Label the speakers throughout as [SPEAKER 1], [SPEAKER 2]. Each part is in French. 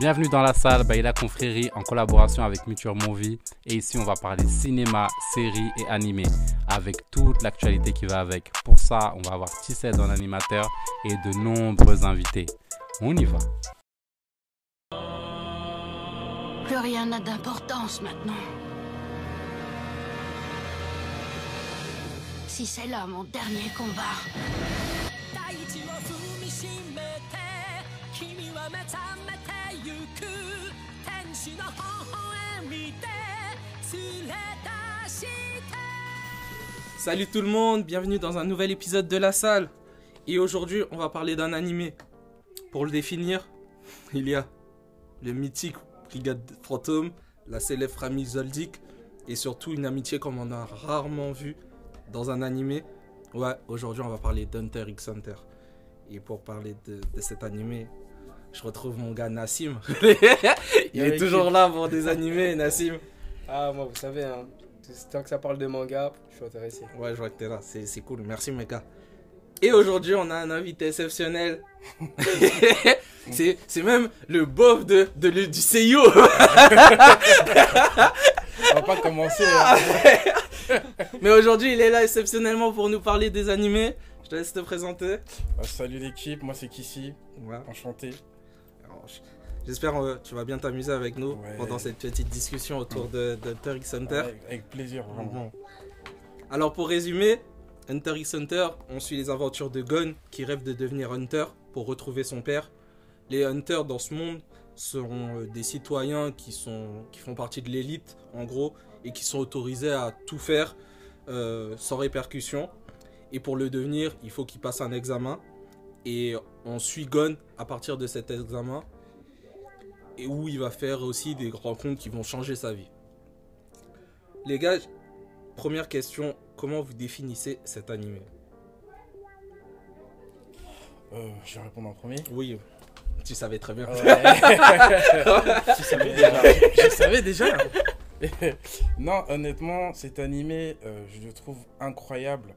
[SPEAKER 1] Bienvenue dans la salle Baila Confrérie en collaboration avec Muture Movie. Et ici, on va parler cinéma, séries et animé avec toute l'actualité qui va avec. Pour ça, on va avoir Tissette en animateur et de nombreux invités. On y va.
[SPEAKER 2] Plus rien n'a d'importance maintenant. Si c'est là mon dernier combat.
[SPEAKER 3] 君は目覚めてゆく天使の微笑みで連れ出して
[SPEAKER 4] Salut tout le monde, bienvenue dans un nouvel épisode de La Salle. Et aujourd'hui, on va parler d'un animé. Pour le définir, il y a le mythique Brigade Fantôme, la célèbre famille Zoldyck, et surtout une amitié comme on a rarement vu dans un animé. Ouais, aujourd'hui, on va parler d'Hunter x Hunter. Et pour parler de, de cet animé, je retrouve mon gars Nassim. il est toujours là pour des animés, Nassim.
[SPEAKER 5] Ah, moi, vous savez, hein, tant que ça parle de manga, je suis intéressé.
[SPEAKER 4] Ouais, je vois que t'es là. C'est, c'est cool. Merci, mes gars. Et aujourd'hui, on a un invité exceptionnel. c'est, c'est même le bof de, de, le- du CIO.
[SPEAKER 5] On va pas commencer. hein.
[SPEAKER 4] Mais aujourd'hui, il est là exceptionnellement pour nous parler des animés. Je te laisse te présenter.
[SPEAKER 5] Ah, salut l'équipe, moi c'est Kissy,
[SPEAKER 4] Ouais.
[SPEAKER 5] enchanté.
[SPEAKER 4] J'espère que tu vas bien t'amuser avec nous
[SPEAKER 5] Ouais.
[SPEAKER 4] pendant cette petite discussion autour de, de Hunter x Hunter.
[SPEAKER 5] Avec, avec plaisir, vraiment.
[SPEAKER 4] Mhm. Alors pour résumer, Hunter x Hunter, on suit les aventures de Gon qui rêve de devenir Hunter pour retrouver son père. Les Hunters dans ce monde sont euh, des citoyens qui, sont, qui font partie de l'élite en gros et qui sont autorisés à tout faire euh, sans répercussion. Et pour le devenir, il faut qu'il passe un examen. Et on suit Gon à partir de cet examen. Et où il va faire aussi des rencontres qui vont changer sa vie. Les gars, Première question, comment vous définissez cet animé?
[SPEAKER 5] Euh, je vais répondre en premier.
[SPEAKER 4] Oui, tu savais très bien.
[SPEAKER 5] Ouais. je savais déjà. Je savais déjà. non, honnêtement, cet animé, euh, je le trouve incroyable.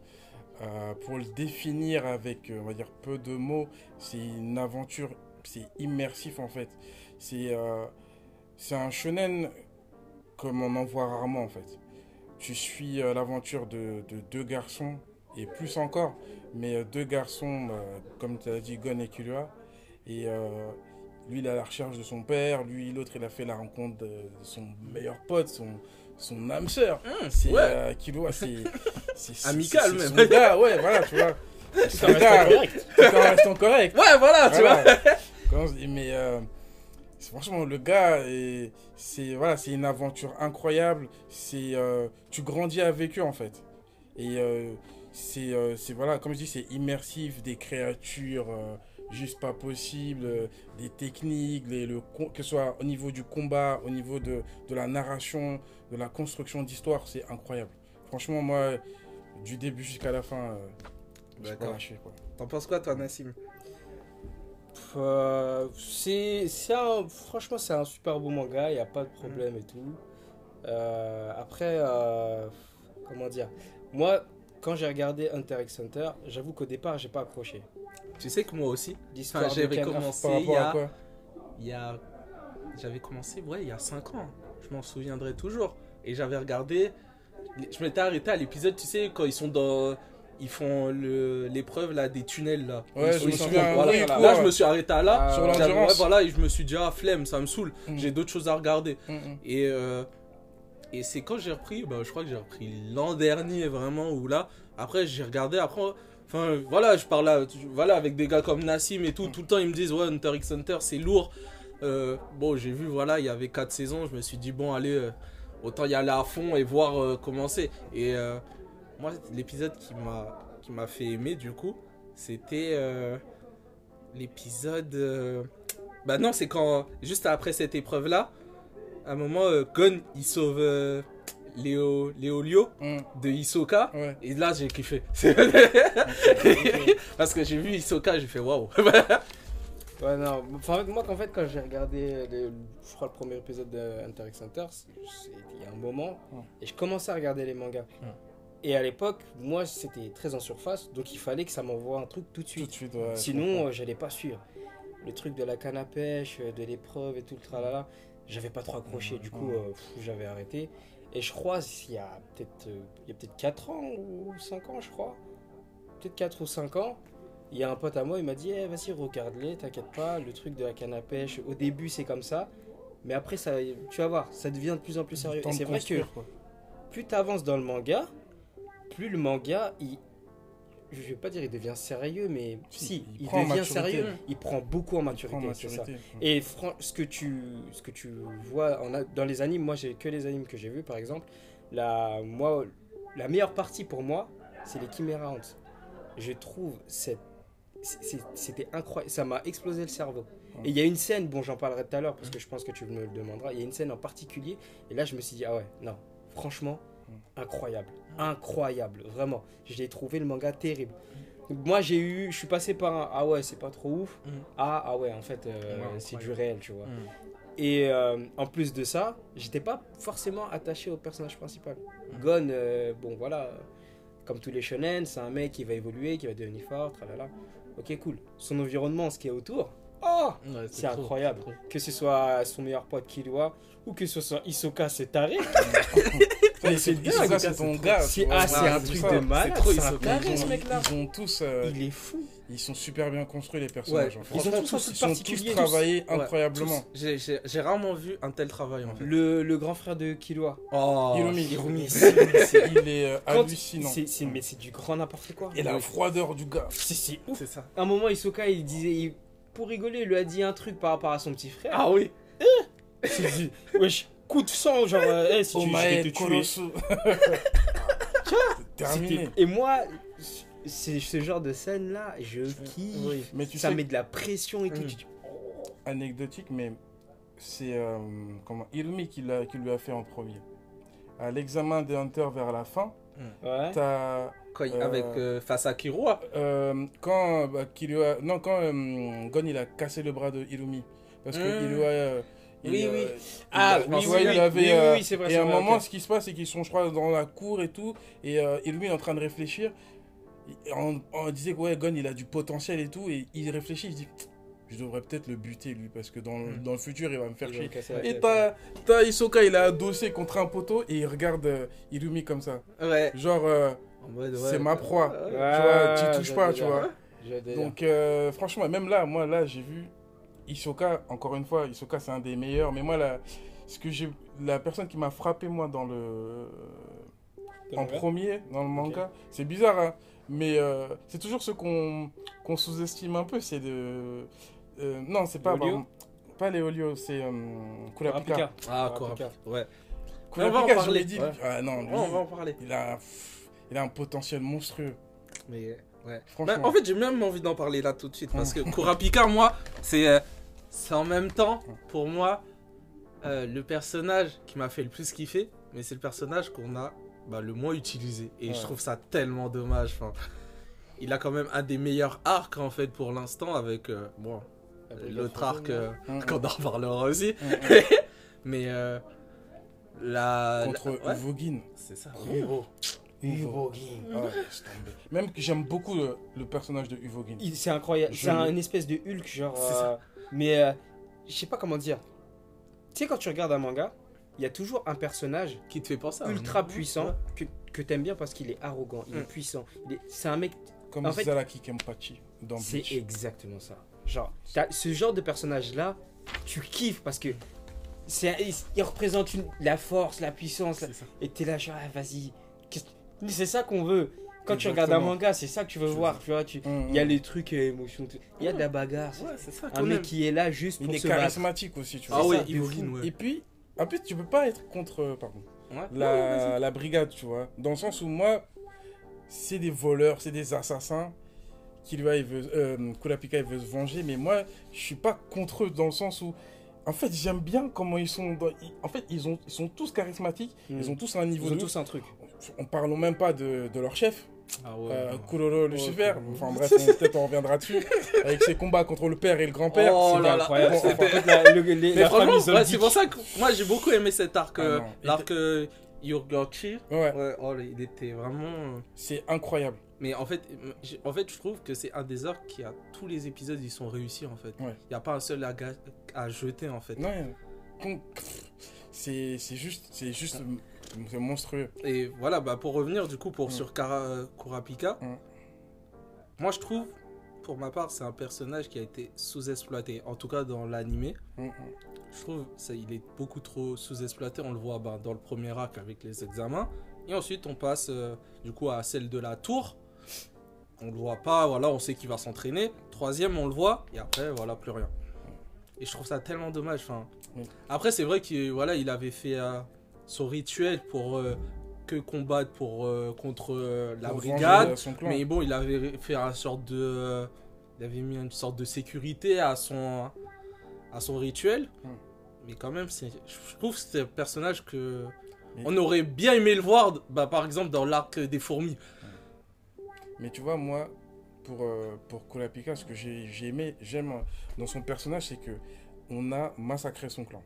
[SPEAKER 5] Euh, pour le définir avec, euh, peu de mots, c'est une aventure, c'est immersif en fait. C'est euh, un shonen comme on en voit rarement en fait. Tu suis euh, l'aventure de, de deux garçons, et plus encore, mais deux garçons, comme tu as dit, Gon et Killua. Et lui, il est à la recherche de son père. Lui, l'autre, il a fait la rencontre de son meilleur pote, son, son âme sœur. c'est
[SPEAKER 4] ouais.
[SPEAKER 5] euh, Killua, c'est.
[SPEAKER 4] Amical,
[SPEAKER 5] c'est- c'est
[SPEAKER 4] même.
[SPEAKER 5] son gars, ouais, voilà, tu vois.
[SPEAKER 6] Tout en restant correct.
[SPEAKER 5] Tout en restant correct.
[SPEAKER 4] Ouais, voilà, tu vois.
[SPEAKER 5] Voilà. Mais euh, franchement, le gars, est- c'est voilà, c'est une aventure incroyable. C'est euh, tu grandis avec eux en fait. Et euh, c'est euh, c'est voilà, comme je dis, c'est immersif, des créatures euh, juste pas possibles, euh, des techniques, les- le que ce soit au niveau du combat, au niveau de, de la narration, de la construction d'histoire, c'est incroyable. Franchement, moi, du début jusqu'à la fin, euh, je suis pas lâché.
[SPEAKER 4] T'en penses quoi, toi, Nassim?
[SPEAKER 6] Euh, c'est, c'est un- franchement, c'est un super beau manga, il n'y a pas de problème et tout. Euh, après, euh, comment dire? Moi, quand j'ai regardé Hunter x Hunter, j'avoue qu'au départ, j'ai pas accroché.
[SPEAKER 4] Tu sais que moi aussi, Enfin, j'avais commencé il y a, il y a... J'avais commencé, ouais, il y a 5 ans. Je m'en souviendrai toujours. Et j'avais regardé... Je m'étais arrêté à l'épisode, tu sais, quand ils sont dans... Ils font l'épreuve là des tunnels là.
[SPEAKER 5] Ouais, je me
[SPEAKER 4] sont-
[SPEAKER 5] souviens,
[SPEAKER 4] voilà.
[SPEAKER 5] oui,
[SPEAKER 4] là, je me suis arrêté à là.
[SPEAKER 6] Ah,
[SPEAKER 5] Sur
[SPEAKER 6] ouais,
[SPEAKER 4] voilà, et je me suis dit ah flemme, ça me saoule.
[SPEAKER 5] Mm.
[SPEAKER 4] J'ai d'autres choses à regarder.
[SPEAKER 5] Mm, mm.
[SPEAKER 4] Et, euh, et c'est quand j'ai repris, bah, je crois que j'ai repris l'an dernier vraiment, ou là, après j'ai regardé, après, enfin voilà, je parle là, voilà, avec des gars comme Nassim et tout, tout le temps ils me disent, ouais, Hunter x Hunter c'est lourd. Euh, bon, j'ai vu, voilà, il y avait 4 saisons, je me suis dit, bon, allez, euh, autant y aller à fond et voir euh, comment c'est. Et euh, moi, l'épisode qui m'a qui m'a fait aimer, du coup, c'était l'épisode. Bah non, c'est quand, juste après cette épreuve-là, à un moment, euh, Gon, il sauve euh, Léo, Léo Lio
[SPEAKER 5] Mm.
[SPEAKER 4] de Hisoka.
[SPEAKER 5] Ouais.
[SPEAKER 4] Et là, j'ai kiffé. Parce que j'ai vu Hisoka, j'ai fait waouh.
[SPEAKER 6] Ouais, non. Enfin, en moi, qu'en fait, quand j'ai regardé, le, je crois, le premier épisode de Hunter x Hunter, il y a un moment,
[SPEAKER 5] Ouais.
[SPEAKER 6] et je commençais à regarder les mangas.
[SPEAKER 5] Ouais.
[SPEAKER 6] Et à l'époque, moi, c'était très en surface, donc il fallait que ça m'envoie un truc tout de
[SPEAKER 5] Tout
[SPEAKER 6] suite.
[SPEAKER 5] de suite, ouais.
[SPEAKER 6] Sinon, euh, j'allais pas suivre. le truc de la canne à pêche, euh, de l'épreuve et tout le tralala, j'avais pas trop accroché. Du coup, euh, j'avais arrêté. Et je crois, il y a peut-être euh, il y a peut-être 4 ans ou 5 ans, je crois. Peut-être 4 ou 5 ans. Il y a un pote à moi, il m'a dit Eh, vas-y, regarde-les, t'inquiète pas, le truc de la canne à pêche, au début c'est comme ça, mais après, ça, tu vas voir, ça devient de plus en plus sérieux. Et c'est vrai que
[SPEAKER 5] quoi.
[SPEAKER 6] plus tu avances dans le manga, plus le manga, il, je vais pas dire il devient sérieux, mais
[SPEAKER 5] Si,
[SPEAKER 6] si,
[SPEAKER 5] il
[SPEAKER 6] devient
[SPEAKER 5] maturité.
[SPEAKER 6] sérieux, il prend beaucoup en maturité, c'est ça.
[SPEAKER 5] maturité.
[SPEAKER 6] Et ce que tu, ce que tu vois en a- dans les animes, moi j'ai que les animes que j'ai vus par exemple, la, moi, la meilleure partie pour moi, c'est les Chimera Ants. Je trouve cette, c'était incroyable, ça m'a explosé le cerveau. Et il y a une scène, bon j'en parlerai tout à l'heure parce que je pense que tu me le demanderas, il y a une scène en particulier, et là je me suis dit, ah ouais, non, franchement, incroyable, incroyable, vraiment. J'ai trouvé le manga terrible. Moi j'ai eu, je suis passé par un, ah ouais, c'est pas trop ouf,
[SPEAKER 4] Mm.
[SPEAKER 6] ah, ah ouais, en fait, euh,
[SPEAKER 4] Ouais,
[SPEAKER 6] c'est du réel, tu vois.
[SPEAKER 4] Mm.
[SPEAKER 6] Et euh, en plus de ça, j'étais pas forcément attaché au personnage principal. Gon, euh, bon voilà, comme tous les shonen, c'est un mec qui va évoluer, qui va devenir fort, tralala. Ok, cool. Son environnement, ce qui est autour, oh,
[SPEAKER 4] Ouais,
[SPEAKER 6] c'est incroyable.
[SPEAKER 4] trop.
[SPEAKER 6] Que ce soit son meilleur pote Killua, ou que ce soit Hisoka, c'est taré.
[SPEAKER 5] Ouais,
[SPEAKER 6] c'est dingue,
[SPEAKER 5] c'est ton gars.
[SPEAKER 6] c'est- ah, c'est un truc de malade,
[SPEAKER 4] C'est trop
[SPEAKER 6] taré,
[SPEAKER 5] Ils
[SPEAKER 6] ce
[SPEAKER 5] ont,
[SPEAKER 6] mec-là.
[SPEAKER 5] ils ont tous, euh,
[SPEAKER 6] Il est fou.
[SPEAKER 5] ils sont super bien construits les personnages.
[SPEAKER 4] Ouais,
[SPEAKER 5] en fait.
[SPEAKER 6] ils ont tous
[SPEAKER 5] ils sont tous travaillés incroyablement.
[SPEAKER 4] J'ai- rarement vu un tel travail en fait.
[SPEAKER 6] Le, le grand frère de Killua.
[SPEAKER 4] Oh,
[SPEAKER 5] Hirumi, il est euh,
[SPEAKER 6] Quand-
[SPEAKER 5] hallucinant.
[SPEAKER 6] mais c'est du grand n'importe quoi.
[SPEAKER 5] Et la froideur du gars.
[SPEAKER 6] C'est ouf.
[SPEAKER 4] c'est ça.
[SPEAKER 6] À un moment, Hisoka, il disait, il- pour rigoler, il lui a dit un truc par rapport à son petit frère.
[SPEAKER 4] Ah oui.
[SPEAKER 6] Il s'est dit, wesh, coup de sang, genre, euh, hey, si tu je vais
[SPEAKER 5] Omae
[SPEAKER 6] te tuer.
[SPEAKER 5] Terminé.
[SPEAKER 6] Et moi, c'est ce genre de scène là, je kiffe.
[SPEAKER 4] Oui.
[SPEAKER 5] Mais tu
[SPEAKER 6] ça
[SPEAKER 5] sais,
[SPEAKER 6] met de la pression et tout.
[SPEAKER 4] Mm.
[SPEAKER 6] Tu dis,
[SPEAKER 5] anecdotique, mais c'est euh, comment Irumi qui, l'a- qui lui a fait en premier. À l'examen des Hunters vers la fin,
[SPEAKER 6] Ouais.
[SPEAKER 5] t'as
[SPEAKER 4] Quand il-
[SPEAKER 5] Euh,
[SPEAKER 4] Avec euh, face à Kirua.
[SPEAKER 5] euh, quand bah, non quand Gon il a cassé le bras de Irumi parce que
[SPEAKER 4] Mm.
[SPEAKER 5] Euh, il,
[SPEAKER 4] Oui, oui.
[SPEAKER 5] il
[SPEAKER 6] Ah,
[SPEAKER 5] a-
[SPEAKER 6] oui, oui,
[SPEAKER 5] il avait,
[SPEAKER 6] oui, oui, oui, c'est vrai,
[SPEAKER 5] Et à un
[SPEAKER 6] vrai,
[SPEAKER 5] moment, ce qui se passe, c'est qu'ils sont, je crois, dans la cour et tout, et euh, Irumi est en train de réfléchir. On, on disait que ouais, Gon il a du potentiel et tout, et il réfléchit, il se dit, je devrais peut-être le buter lui, parce que dans, le-
[SPEAKER 4] Mm.
[SPEAKER 5] dans le futur il va me faire
[SPEAKER 6] Il
[SPEAKER 5] chier. Et t'as Hisoka, il a adossé contre un poteau et il regarde euh, Irumi comme ça.
[SPEAKER 4] Ouais.
[SPEAKER 5] Genre, euh, C'est ma proie.
[SPEAKER 4] Ouais.
[SPEAKER 5] tu vois, tu touches pas, tu vois. Donc, euh, franchement, même là, moi, là, j'ai vu Hisoka, encore une fois, Hisoka, c'est un des meilleurs. Mais moi, là, ce que j'ai, la personne qui m'a frappé, moi, dans le. En premier, dans le manga, c'est bizarre, hein, mais euh, c'est toujours ce qu'on qu'on sous-estime un peu, c'est de. euh, non, c'est pas.
[SPEAKER 6] Léolio
[SPEAKER 5] pardon, pas Léolio, c'est euh, Kurapika.
[SPEAKER 4] Ah,
[SPEAKER 6] Kurapika.
[SPEAKER 4] Ouais.
[SPEAKER 5] Kurapika,
[SPEAKER 4] On va en
[SPEAKER 5] je
[SPEAKER 4] parler.
[SPEAKER 5] l'ai dit.
[SPEAKER 4] Ouais.
[SPEAKER 5] Ah non, lui,
[SPEAKER 4] on va en parler.
[SPEAKER 5] il, a, il a un potentiel monstrueux.
[SPEAKER 4] Mais ouais.
[SPEAKER 5] Franchement.
[SPEAKER 4] Bah, en fait, j'ai même envie d'en parler là tout de suite parce que Kurapika, moi, c'est euh, c'est en même temps pour moi euh, le personnage qui m'a fait le plus kiffer, mais c'est le personnage qu'on a bah, le moins utilisé et
[SPEAKER 5] Ouais.
[SPEAKER 4] je trouve ça tellement dommage. Enfin, il a quand même un des meilleurs arcs en fait pour l'instant avec euh, bon l'autre arc euh,
[SPEAKER 5] hum,
[SPEAKER 4] qu'on en reparlera aussi, mais euh, la
[SPEAKER 5] Contre
[SPEAKER 4] la- ouais, c'est ça.
[SPEAKER 5] Uvo. Ah ouais, laisse tomber. Même que j'aime beaucoup le, le personnage de Uvogin.
[SPEAKER 6] Il- C'est incroyable. C'est un- une espèce de Hulk, genre.
[SPEAKER 4] C'est ça.
[SPEAKER 6] euh, mais euh, je sais pas comment dire. Tu sais, quand tu regardes un manga, il y a toujours un personnage
[SPEAKER 4] Qui te fait penser à un-
[SPEAKER 6] ultra puissant
[SPEAKER 4] Ouais.
[SPEAKER 6] que, que t'aimes bien parce qu'il est arrogant, il est
[SPEAKER 4] Mm.
[SPEAKER 6] puissant. C'est un mec.
[SPEAKER 5] Comme
[SPEAKER 6] En fait-
[SPEAKER 5] Zalaki Kempachi dans
[SPEAKER 6] C'est exactement ça. Genre, ce genre de personnage-là, tu kiffes parce que. c'est il, il représente une- la force, la puissance, la-
[SPEAKER 4] C'est ça.
[SPEAKER 6] et t'es là, genre, ah, vas-y. Mais C'est ça qu'on veut. Quand tu regardes un manga, c'est ça que tu veux voir. Tu vois, tu... Il y a
[SPEAKER 5] hum.
[SPEAKER 6] les trucs euh, émotions. tout. Il y a de la bagarre. c'est-
[SPEAKER 4] Ouais, c'est ça
[SPEAKER 6] Un mec qui est là juste pour
[SPEAKER 5] Il est
[SPEAKER 6] se battre.
[SPEAKER 5] charismatique aussi, tu vois.
[SPEAKER 4] Ah
[SPEAKER 6] C'est
[SPEAKER 4] ouais,
[SPEAKER 6] ça,
[SPEAKER 4] ouais.
[SPEAKER 5] Et puis, en plus, tu peux pas être contre euh, pardon,
[SPEAKER 4] Ouais.
[SPEAKER 5] La, brigade, tu vois. Dans le sens où moi, c'est des voleurs, c'est des assassins. Qui lui il veut, euh, Kurapika, il veut se venger, mais moi, je suis pas contre eux dans le sens où, en fait, j'aime bien comment ils sont. dans- en fait, ils, ont, ils sont tous charismatiques,
[SPEAKER 6] Mm.
[SPEAKER 5] ils ont tous un niveau
[SPEAKER 6] Ils ont
[SPEAKER 5] de.
[SPEAKER 6] tous un truc.
[SPEAKER 5] On parle même pas de, de leur chef,
[SPEAKER 4] Ah ouais.
[SPEAKER 5] euh, Kuroro Lucifer. Enfin bref, peut-être on reviendra dessus. Avec ses combats contre le père et le grand-père.
[SPEAKER 4] Oh
[SPEAKER 5] c'est
[SPEAKER 4] là là.
[SPEAKER 6] incroyable.
[SPEAKER 5] Bon,
[SPEAKER 6] En
[SPEAKER 5] enfin,
[SPEAKER 6] fait, la, le- les-
[SPEAKER 4] Mais
[SPEAKER 6] la
[SPEAKER 4] franchement,
[SPEAKER 6] famille
[SPEAKER 4] ouais,
[SPEAKER 6] Zoldyck.
[SPEAKER 4] c'est pour ça que moi j'ai beaucoup aimé cet arc,
[SPEAKER 5] Ah
[SPEAKER 4] euh, l'arc euh, Yurgochi,
[SPEAKER 5] Ouais,
[SPEAKER 4] ouais, oh, il était vraiment. euh,
[SPEAKER 5] c'est incroyable.
[SPEAKER 4] Mais en fait, en fait, je trouve que c'est un des arcs qui a tous les épisodes, ils sont réussis en fait. Il
[SPEAKER 5] Ouais.
[SPEAKER 4] n'y a pas un seul à, à jeter en fait.
[SPEAKER 5] Ouais. c'est juste, c'est juste, c'est monstrueux.
[SPEAKER 4] Et voilà, bah pour revenir du coup pour
[SPEAKER 5] Mm.
[SPEAKER 4] sur Kara, Kurapika,
[SPEAKER 5] Mm.
[SPEAKER 4] moi je trouve, pour ma part, c'est un personnage qui a été sous-exploité. En tout cas dans l'animé,
[SPEAKER 5] Mm,
[SPEAKER 4] je trouve ça, il est beaucoup trop sous-exploité. On le voit bah, dans le premier arc avec les examens. Et ensuite on passe euh, du coup à celle de la tour. On le voit pas, voilà, on sait qu'il va s'entraîner. Troisième, on le voit, et après, voilà, plus rien. Et je trouve ça tellement dommage. Enfin, après, c'est vrai qu'il voilà, il avait fait euh, son rituel pour euh, que combattre pour euh, contre euh, la
[SPEAKER 5] Pour
[SPEAKER 4] brigade. Mais bon, il avait fait une sorte de, il avait mis une sorte de sécurité à son, à son rituel.
[SPEAKER 5] Hmm.
[SPEAKER 4] Mais quand même, c'est, je trouve que c'est un personnage que
[SPEAKER 5] Mais-
[SPEAKER 4] on aurait bien aimé le voir, bah, par exemple dans l'arc des fourmis.
[SPEAKER 5] Mais tu vois, moi, pour, pour Kurapika, ce que j'ai j'ai aimé, j'aime dans son personnage, c'est que on a massacré son clan.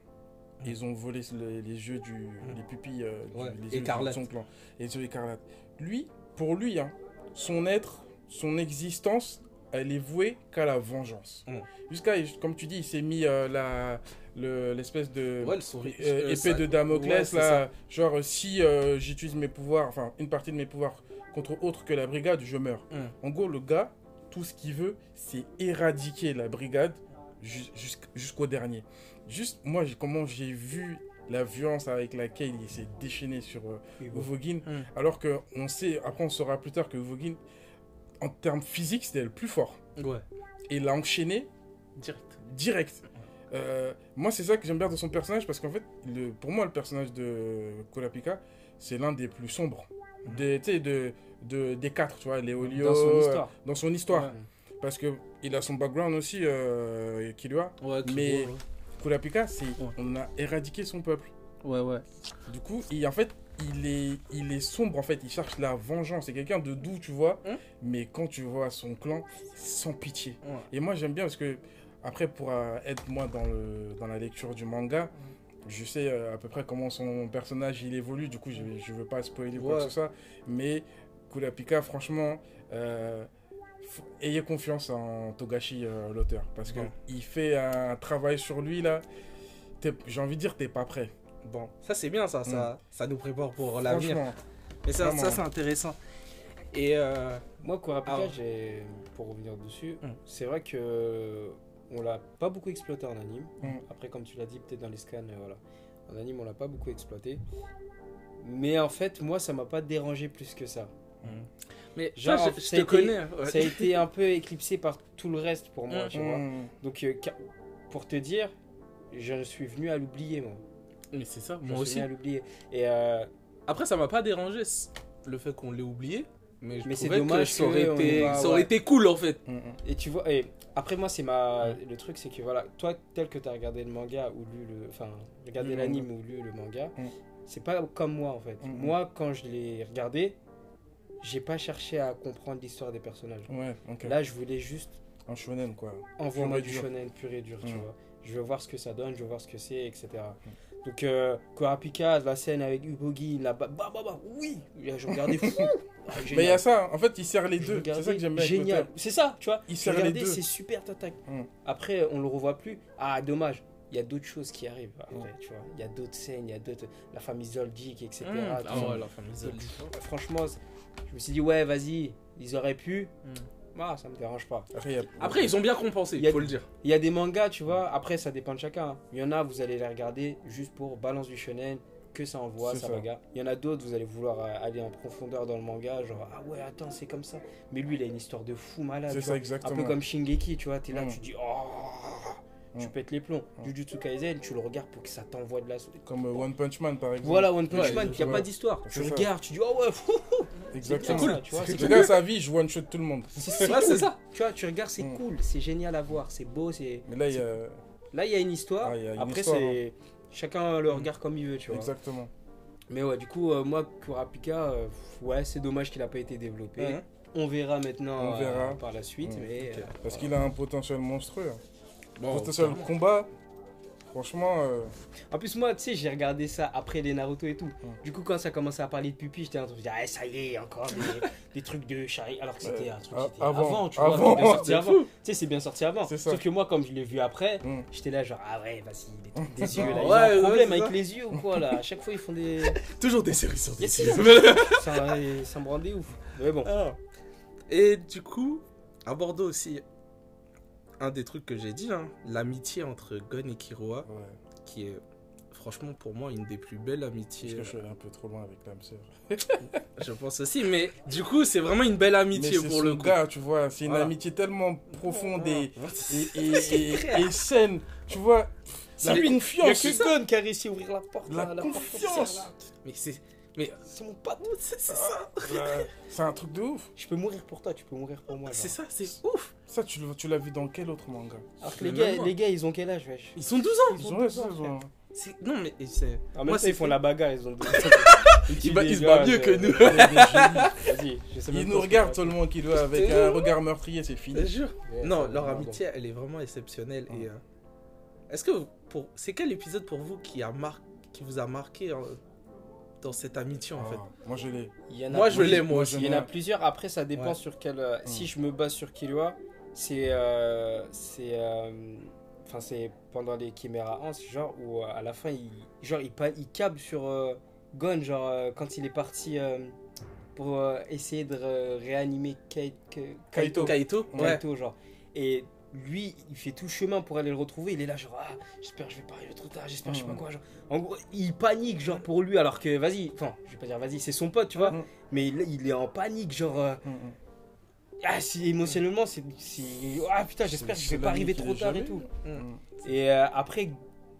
[SPEAKER 5] Ils ont volé les, les yeux du. les pupilles euh, du-
[SPEAKER 4] Ouais,
[SPEAKER 5] les yeux de son clan. Les yeux écarlates. Lui, pour lui, hein, son être, son existence, elle est vouée qu'à la vengeance.
[SPEAKER 4] Mm.
[SPEAKER 5] Jusqu'à, comme tu dis, il s'est mis euh, la le- l'espèce de.
[SPEAKER 4] Ouais, son ri-
[SPEAKER 5] Euh,
[SPEAKER 4] euh,
[SPEAKER 5] épée
[SPEAKER 4] ça-
[SPEAKER 5] de Damoclès là, genre euh, si euh, j'utilise mes pouvoirs, enfin une partie de mes pouvoirs contre autre que la brigade, je meurs. En gros, le gars, tout ce qu'il veut, c'est éradiquer la brigade jusqu'au dernier. Juste, moi, comment j'ai vu la violence avec laquelle il s'est déchaîné sur euh, Uvogin,
[SPEAKER 4] Hum.
[SPEAKER 5] alors que on sait, après on saura plus tard que Uvogin, en termes physiques, c'était le plus fort.
[SPEAKER 4] Ouais,
[SPEAKER 5] Et il l'a enchaîné
[SPEAKER 4] direct.
[SPEAKER 5] direct. Euh, moi, c'est ça que j'aime bien dans son personnage parce qu'en fait, le, pour moi, le personnage de Kurapika, c'est l'un des plus sombres. Des, tu sais, de, de, des quatre, tu vois.
[SPEAKER 6] Dans son
[SPEAKER 5] euh,
[SPEAKER 6] histoire.
[SPEAKER 5] dans son histoire.
[SPEAKER 6] Ouais.
[SPEAKER 5] Parce que il a son background aussi, euh, Killua.
[SPEAKER 4] Ouais,
[SPEAKER 5] Mais-
[SPEAKER 4] Kiro, ouais.
[SPEAKER 5] Kurapika, c'est,
[SPEAKER 6] Ouais.
[SPEAKER 5] on a éradiqué son peuple.
[SPEAKER 6] Ouais, ouais.
[SPEAKER 5] Du coup, il, en fait, il est, il est sombre, en fait. Il cherche la vengeance. C'est quelqu'un de doux, tu vois.
[SPEAKER 4] Hein
[SPEAKER 5] mais quand tu vois son clan, sans pitié. Et moi, j'aime bien parce que, après, pour euh, être moi dans, le, dans la lecture du manga, je sais euh, à peu près comment son personnage il évolue. Du coup, je ne veux pas spoiler quoi que ce soit. Mais Kurapika, franchement, euh, ayez confiance en Togashi, euh, l'auteur. Parce
[SPEAKER 4] Bon.
[SPEAKER 5] qu'il fait un travail sur lui, là. T'es- J'ai envie de dire, t'es pas prêt.
[SPEAKER 4] Bon, ça c'est bien, ça, ça, ça nous prépare pour l'avenir. Mais ça,
[SPEAKER 5] vraiment.
[SPEAKER 4] ça c'est intéressant. Et euh,
[SPEAKER 6] Moi, Kurapika,
[SPEAKER 4] Ah.
[SPEAKER 6] j'ai- pour revenir dessus,
[SPEAKER 4] Mm.
[SPEAKER 6] c'est vrai que on l'a pas beaucoup exploité en anime.
[SPEAKER 5] Mm.
[SPEAKER 6] Après, comme tu l'as dit, peut-être dans les scans, euh, voilà. En anime, on l'a pas beaucoup exploité. Mais en fait, moi, ça m'a pas dérangé plus que ça.
[SPEAKER 4] Mais
[SPEAKER 6] Genre,
[SPEAKER 4] toi, je, je
[SPEAKER 6] ça
[SPEAKER 4] te
[SPEAKER 6] a été-
[SPEAKER 4] connais. ouais.
[SPEAKER 6] Ça a été un peu éclipsé par tout le reste pour moi,
[SPEAKER 4] Mm.
[SPEAKER 6] tu vois.
[SPEAKER 5] Mm.
[SPEAKER 6] Donc, euh, pour te dire, je suis venu à l'oublier, moi.
[SPEAKER 4] Mais c'est ça,
[SPEAKER 6] Je
[SPEAKER 4] moi
[SPEAKER 6] suis
[SPEAKER 4] aussi.
[SPEAKER 6] venu à l'oublier. Et euh,
[SPEAKER 4] Après, ça m'a pas dérangé le fait qu'on l'ait oublié. Mais je
[SPEAKER 6] Mais c'est dommage
[SPEAKER 4] que ça aurait, été,
[SPEAKER 6] va-
[SPEAKER 4] ça aurait
[SPEAKER 6] ouais.
[SPEAKER 4] été cool en fait.
[SPEAKER 5] Mm, mm.
[SPEAKER 6] Et tu vois, et après moi c'est ma le truc c'est que voilà, toi tel que tu as regardé le manga ou lu le enfin regardé l'anime ou lu le manga,
[SPEAKER 5] Mm.
[SPEAKER 6] c'est pas comme moi en fait.
[SPEAKER 5] Mm, mm.
[SPEAKER 6] Moi quand je l'ai regardé, j'ai pas cherché à comprendre l'histoire des personnages.
[SPEAKER 5] Ouais, ok.
[SPEAKER 6] Là, je voulais juste
[SPEAKER 5] Un shonen, quoi.
[SPEAKER 6] envoie-moi du
[SPEAKER 5] dur.
[SPEAKER 6] shonen pur et dur, tu
[SPEAKER 5] Mm.
[SPEAKER 6] vois. Je veux voir ce que ça donne, je veux voir ce que c'est, etc. Donc, euh, Kurapika, la scène avec Ubogi, là, bah, bah, bah, oui, je regardais fou. Ah,
[SPEAKER 5] Mais il y a ça, en fait, il sert les
[SPEAKER 6] Je
[SPEAKER 5] deux. C'est ça que j'aime bien.
[SPEAKER 6] Génial. C'est ça, tu vois.
[SPEAKER 5] Il
[SPEAKER 6] Je
[SPEAKER 5] sert les deux.
[SPEAKER 6] c'est super tatak.
[SPEAKER 5] Mm.
[SPEAKER 6] Après, on le revoit plus. Ah, dommage. Il y a d'autres choses qui arrivent après, tu vois. Il y a d'autres scènes, il y a d'autres. La famille Zoldyck, etc.
[SPEAKER 4] Mmh.
[SPEAKER 6] tout
[SPEAKER 4] Ah ouais, la famille Zoldyck.
[SPEAKER 6] Franchement, je me suis dit, ouais, vas-y, ils auraient pu.
[SPEAKER 4] Mm.
[SPEAKER 6] Ah, ça me dérange pas.
[SPEAKER 5] Après, a...
[SPEAKER 4] Ils ont bien compensé,
[SPEAKER 6] Il y a-
[SPEAKER 4] faut le dire.
[SPEAKER 6] Il y a des mangas, tu vois. Après, ça dépend de chacun. hein. Il y en a, vous allez les regarder juste pour balance du shonen, que ça envoie, ça bagarre. Il y en a d'autres, vous allez vouloir euh, aller en profondeur dans le manga, genre, ah ouais, attends, c'est comme ça. Mais lui, il a une histoire de fou malade.
[SPEAKER 5] C'est ça,
[SPEAKER 6] vois. Un
[SPEAKER 5] exactement.
[SPEAKER 6] peu comme Shingeki, tu vois. T'es là,
[SPEAKER 5] Mm.
[SPEAKER 6] tu dis, oh, tu pètes les plombs. Jujutsu Kaisen, tu le regardes pour que ça t'envoie de la.
[SPEAKER 5] Comme euh, One Punch Man, par exemple.
[SPEAKER 6] Voilà, One Punch Man, il n'y a pas d'histoire. Tu
[SPEAKER 5] ça.
[SPEAKER 6] regardes, tu dis, oh ouais, fou,
[SPEAKER 5] Exactement.
[SPEAKER 6] c'est cool, tu vois.
[SPEAKER 5] sa vie, je one-shot tout le monde.
[SPEAKER 6] c'est-
[SPEAKER 4] Ouais, c'est
[SPEAKER 6] cool.
[SPEAKER 4] ça.
[SPEAKER 6] Tu vois, tu regardes, c'est
[SPEAKER 5] Mm.
[SPEAKER 6] cool, c'est génial à voir, c'est beau, c'est.
[SPEAKER 5] Mais là, il y a...
[SPEAKER 6] Là, il y a une histoire.
[SPEAKER 5] Ah, il y a une
[SPEAKER 6] Après, c'est. Chacun le regarde comme il veut, tu vois.
[SPEAKER 5] Exactement.
[SPEAKER 6] Mais ouais, du coup, euh, moi, Kurapika, euh, ouais, c'est dommage qu'il n'a pas été développé. On verra maintenant
[SPEAKER 5] On
[SPEAKER 6] euh,
[SPEAKER 5] verra.
[SPEAKER 6] par la suite. Mais
[SPEAKER 5] Parce qu'il a un potentiel monstrueux.
[SPEAKER 4] Bon,
[SPEAKER 5] potentiel
[SPEAKER 4] clairement.
[SPEAKER 5] combat. Franchement, euh,
[SPEAKER 6] En plus, moi, tu sais, j'ai regardé ça après les Naruto et tout.
[SPEAKER 5] Ouais.
[SPEAKER 6] Du coup, quand ça commençait à parler de pupille, j'étais en train de me dire, ah, ça y est, encore des, des trucs de Charlie. Alors que c'était un truc
[SPEAKER 5] avant,
[SPEAKER 6] avant, tu vois.
[SPEAKER 5] avant,
[SPEAKER 6] c'est bien sorti avant. Tu sais, c'est bien sorti avant.
[SPEAKER 5] C'est ça.
[SPEAKER 6] Sauf que moi, comme je l'ai vu après,
[SPEAKER 5] hmm.
[SPEAKER 6] j'étais là, genre, ah ouais, vas-y, les trucs des yeux, là.
[SPEAKER 4] Ouais,
[SPEAKER 6] Ils ont
[SPEAKER 4] ouais,
[SPEAKER 6] un problème avec
[SPEAKER 4] ça.
[SPEAKER 6] les yeux ou quoi, là. À chaque fois, ils font des.
[SPEAKER 4] Toujours des séries sur des
[SPEAKER 6] ça, ça me rendait ouf. Mais bon.
[SPEAKER 4] Ah. Et du coup, à Bordeaux aussi, un des trucs que j'ai dit, hein, l'amitié entre Gon et Kiroa,
[SPEAKER 5] Ouais.
[SPEAKER 4] qui est franchement pour moi une des plus belles
[SPEAKER 5] Parce
[SPEAKER 4] amitiés,
[SPEAKER 5] que je suis allé un peu trop loin avec l'âme sœur.
[SPEAKER 4] je pense aussi. Mais du coup, c'est vraiment une belle amitié pour le coup.
[SPEAKER 5] gars, tu vois. C'est une
[SPEAKER 4] Voilà.
[SPEAKER 5] amitié tellement profonde et, et, et, saine. Tu vois,
[SPEAKER 6] C'est
[SPEAKER 5] la
[SPEAKER 6] lui, Il y a
[SPEAKER 5] confiance.
[SPEAKER 6] que Gon qui a réussi à ouvrir la porte.
[SPEAKER 5] La
[SPEAKER 6] là, porte
[SPEAKER 5] confiance.
[SPEAKER 6] entière, là.
[SPEAKER 4] Mais c'est, mais
[SPEAKER 6] C'est mon pote.
[SPEAKER 4] c'est c'est ça,
[SPEAKER 5] Ouais, C'est un truc de ouf.
[SPEAKER 6] Je peux mourir pour toi, tu peux mourir pour moi.
[SPEAKER 4] c'est ça, c'est ouf.
[SPEAKER 5] Ça, tu, l'as vu dans quel autre manga?
[SPEAKER 6] Alors que les gars, les gars, ils ont quel âge, wesh?
[SPEAKER 4] Ils sont 12 ans.
[SPEAKER 5] Ils ont, ouais, ça, ils ont-
[SPEAKER 4] C'est- Non mais c'est.
[SPEAKER 6] En même
[SPEAKER 4] Moi,
[SPEAKER 6] ils font la bagarre, ils ont.
[SPEAKER 4] Ils ba- ils se battent mieux que nous.
[SPEAKER 6] Sais même
[SPEAKER 5] Ils nous regardent seulement qu'il doit avec un regard meurtrier, c'est
[SPEAKER 4] Je
[SPEAKER 5] fini.
[SPEAKER 4] te jure.
[SPEAKER 6] Ouais,
[SPEAKER 4] Non, leur amitié, elle est vraiment exceptionnelle.
[SPEAKER 5] Ouais.
[SPEAKER 4] Et euh, est-ce que pour, c'est quel épisode pour vous qui a mar... qui vous a marqué euh, dans cette amitié en fait
[SPEAKER 5] Ah, Moi, je l'ai.
[SPEAKER 6] Il y en a
[SPEAKER 4] Moi, je l'ai, moi aussi.
[SPEAKER 6] Il y en a plusieurs. Après, ça dépend
[SPEAKER 4] Ouais.
[SPEAKER 6] sur quel. euh, Si je me base sur Killua, c'est. euh, c'est. euh, Enfin, c'est pendant les Chimera 11, genre, où euh, à la fin, il, genre, il, il câble sur euh, Gon, genre, euh, quand il est parti euh, pour euh, essayer de ré- réanimer Kai- Kai- Kaito.
[SPEAKER 4] Kaito Ouais.
[SPEAKER 6] Kaito, genre. Et lui, il fait tout le chemin pour aller le retrouver. Il est là, genre, ah, j'espère que je vais pas arriver trop tard, j'espère, je sais pas quoi. Genre. En gros, il panique, genre, pour lui, alors que, vas-y, enfin, je vais pas dire vas-y, c'est son pote, tu vois.
[SPEAKER 5] Mhm.
[SPEAKER 6] Mais là, il est en panique, genre, euh,
[SPEAKER 5] Mm, mm.
[SPEAKER 6] ah, si émotionnellement, c'est. Ah putain, j'espère que je vais pas arriver trop tard et tout.
[SPEAKER 4] Mm.
[SPEAKER 5] Mm.
[SPEAKER 6] Et euh, après,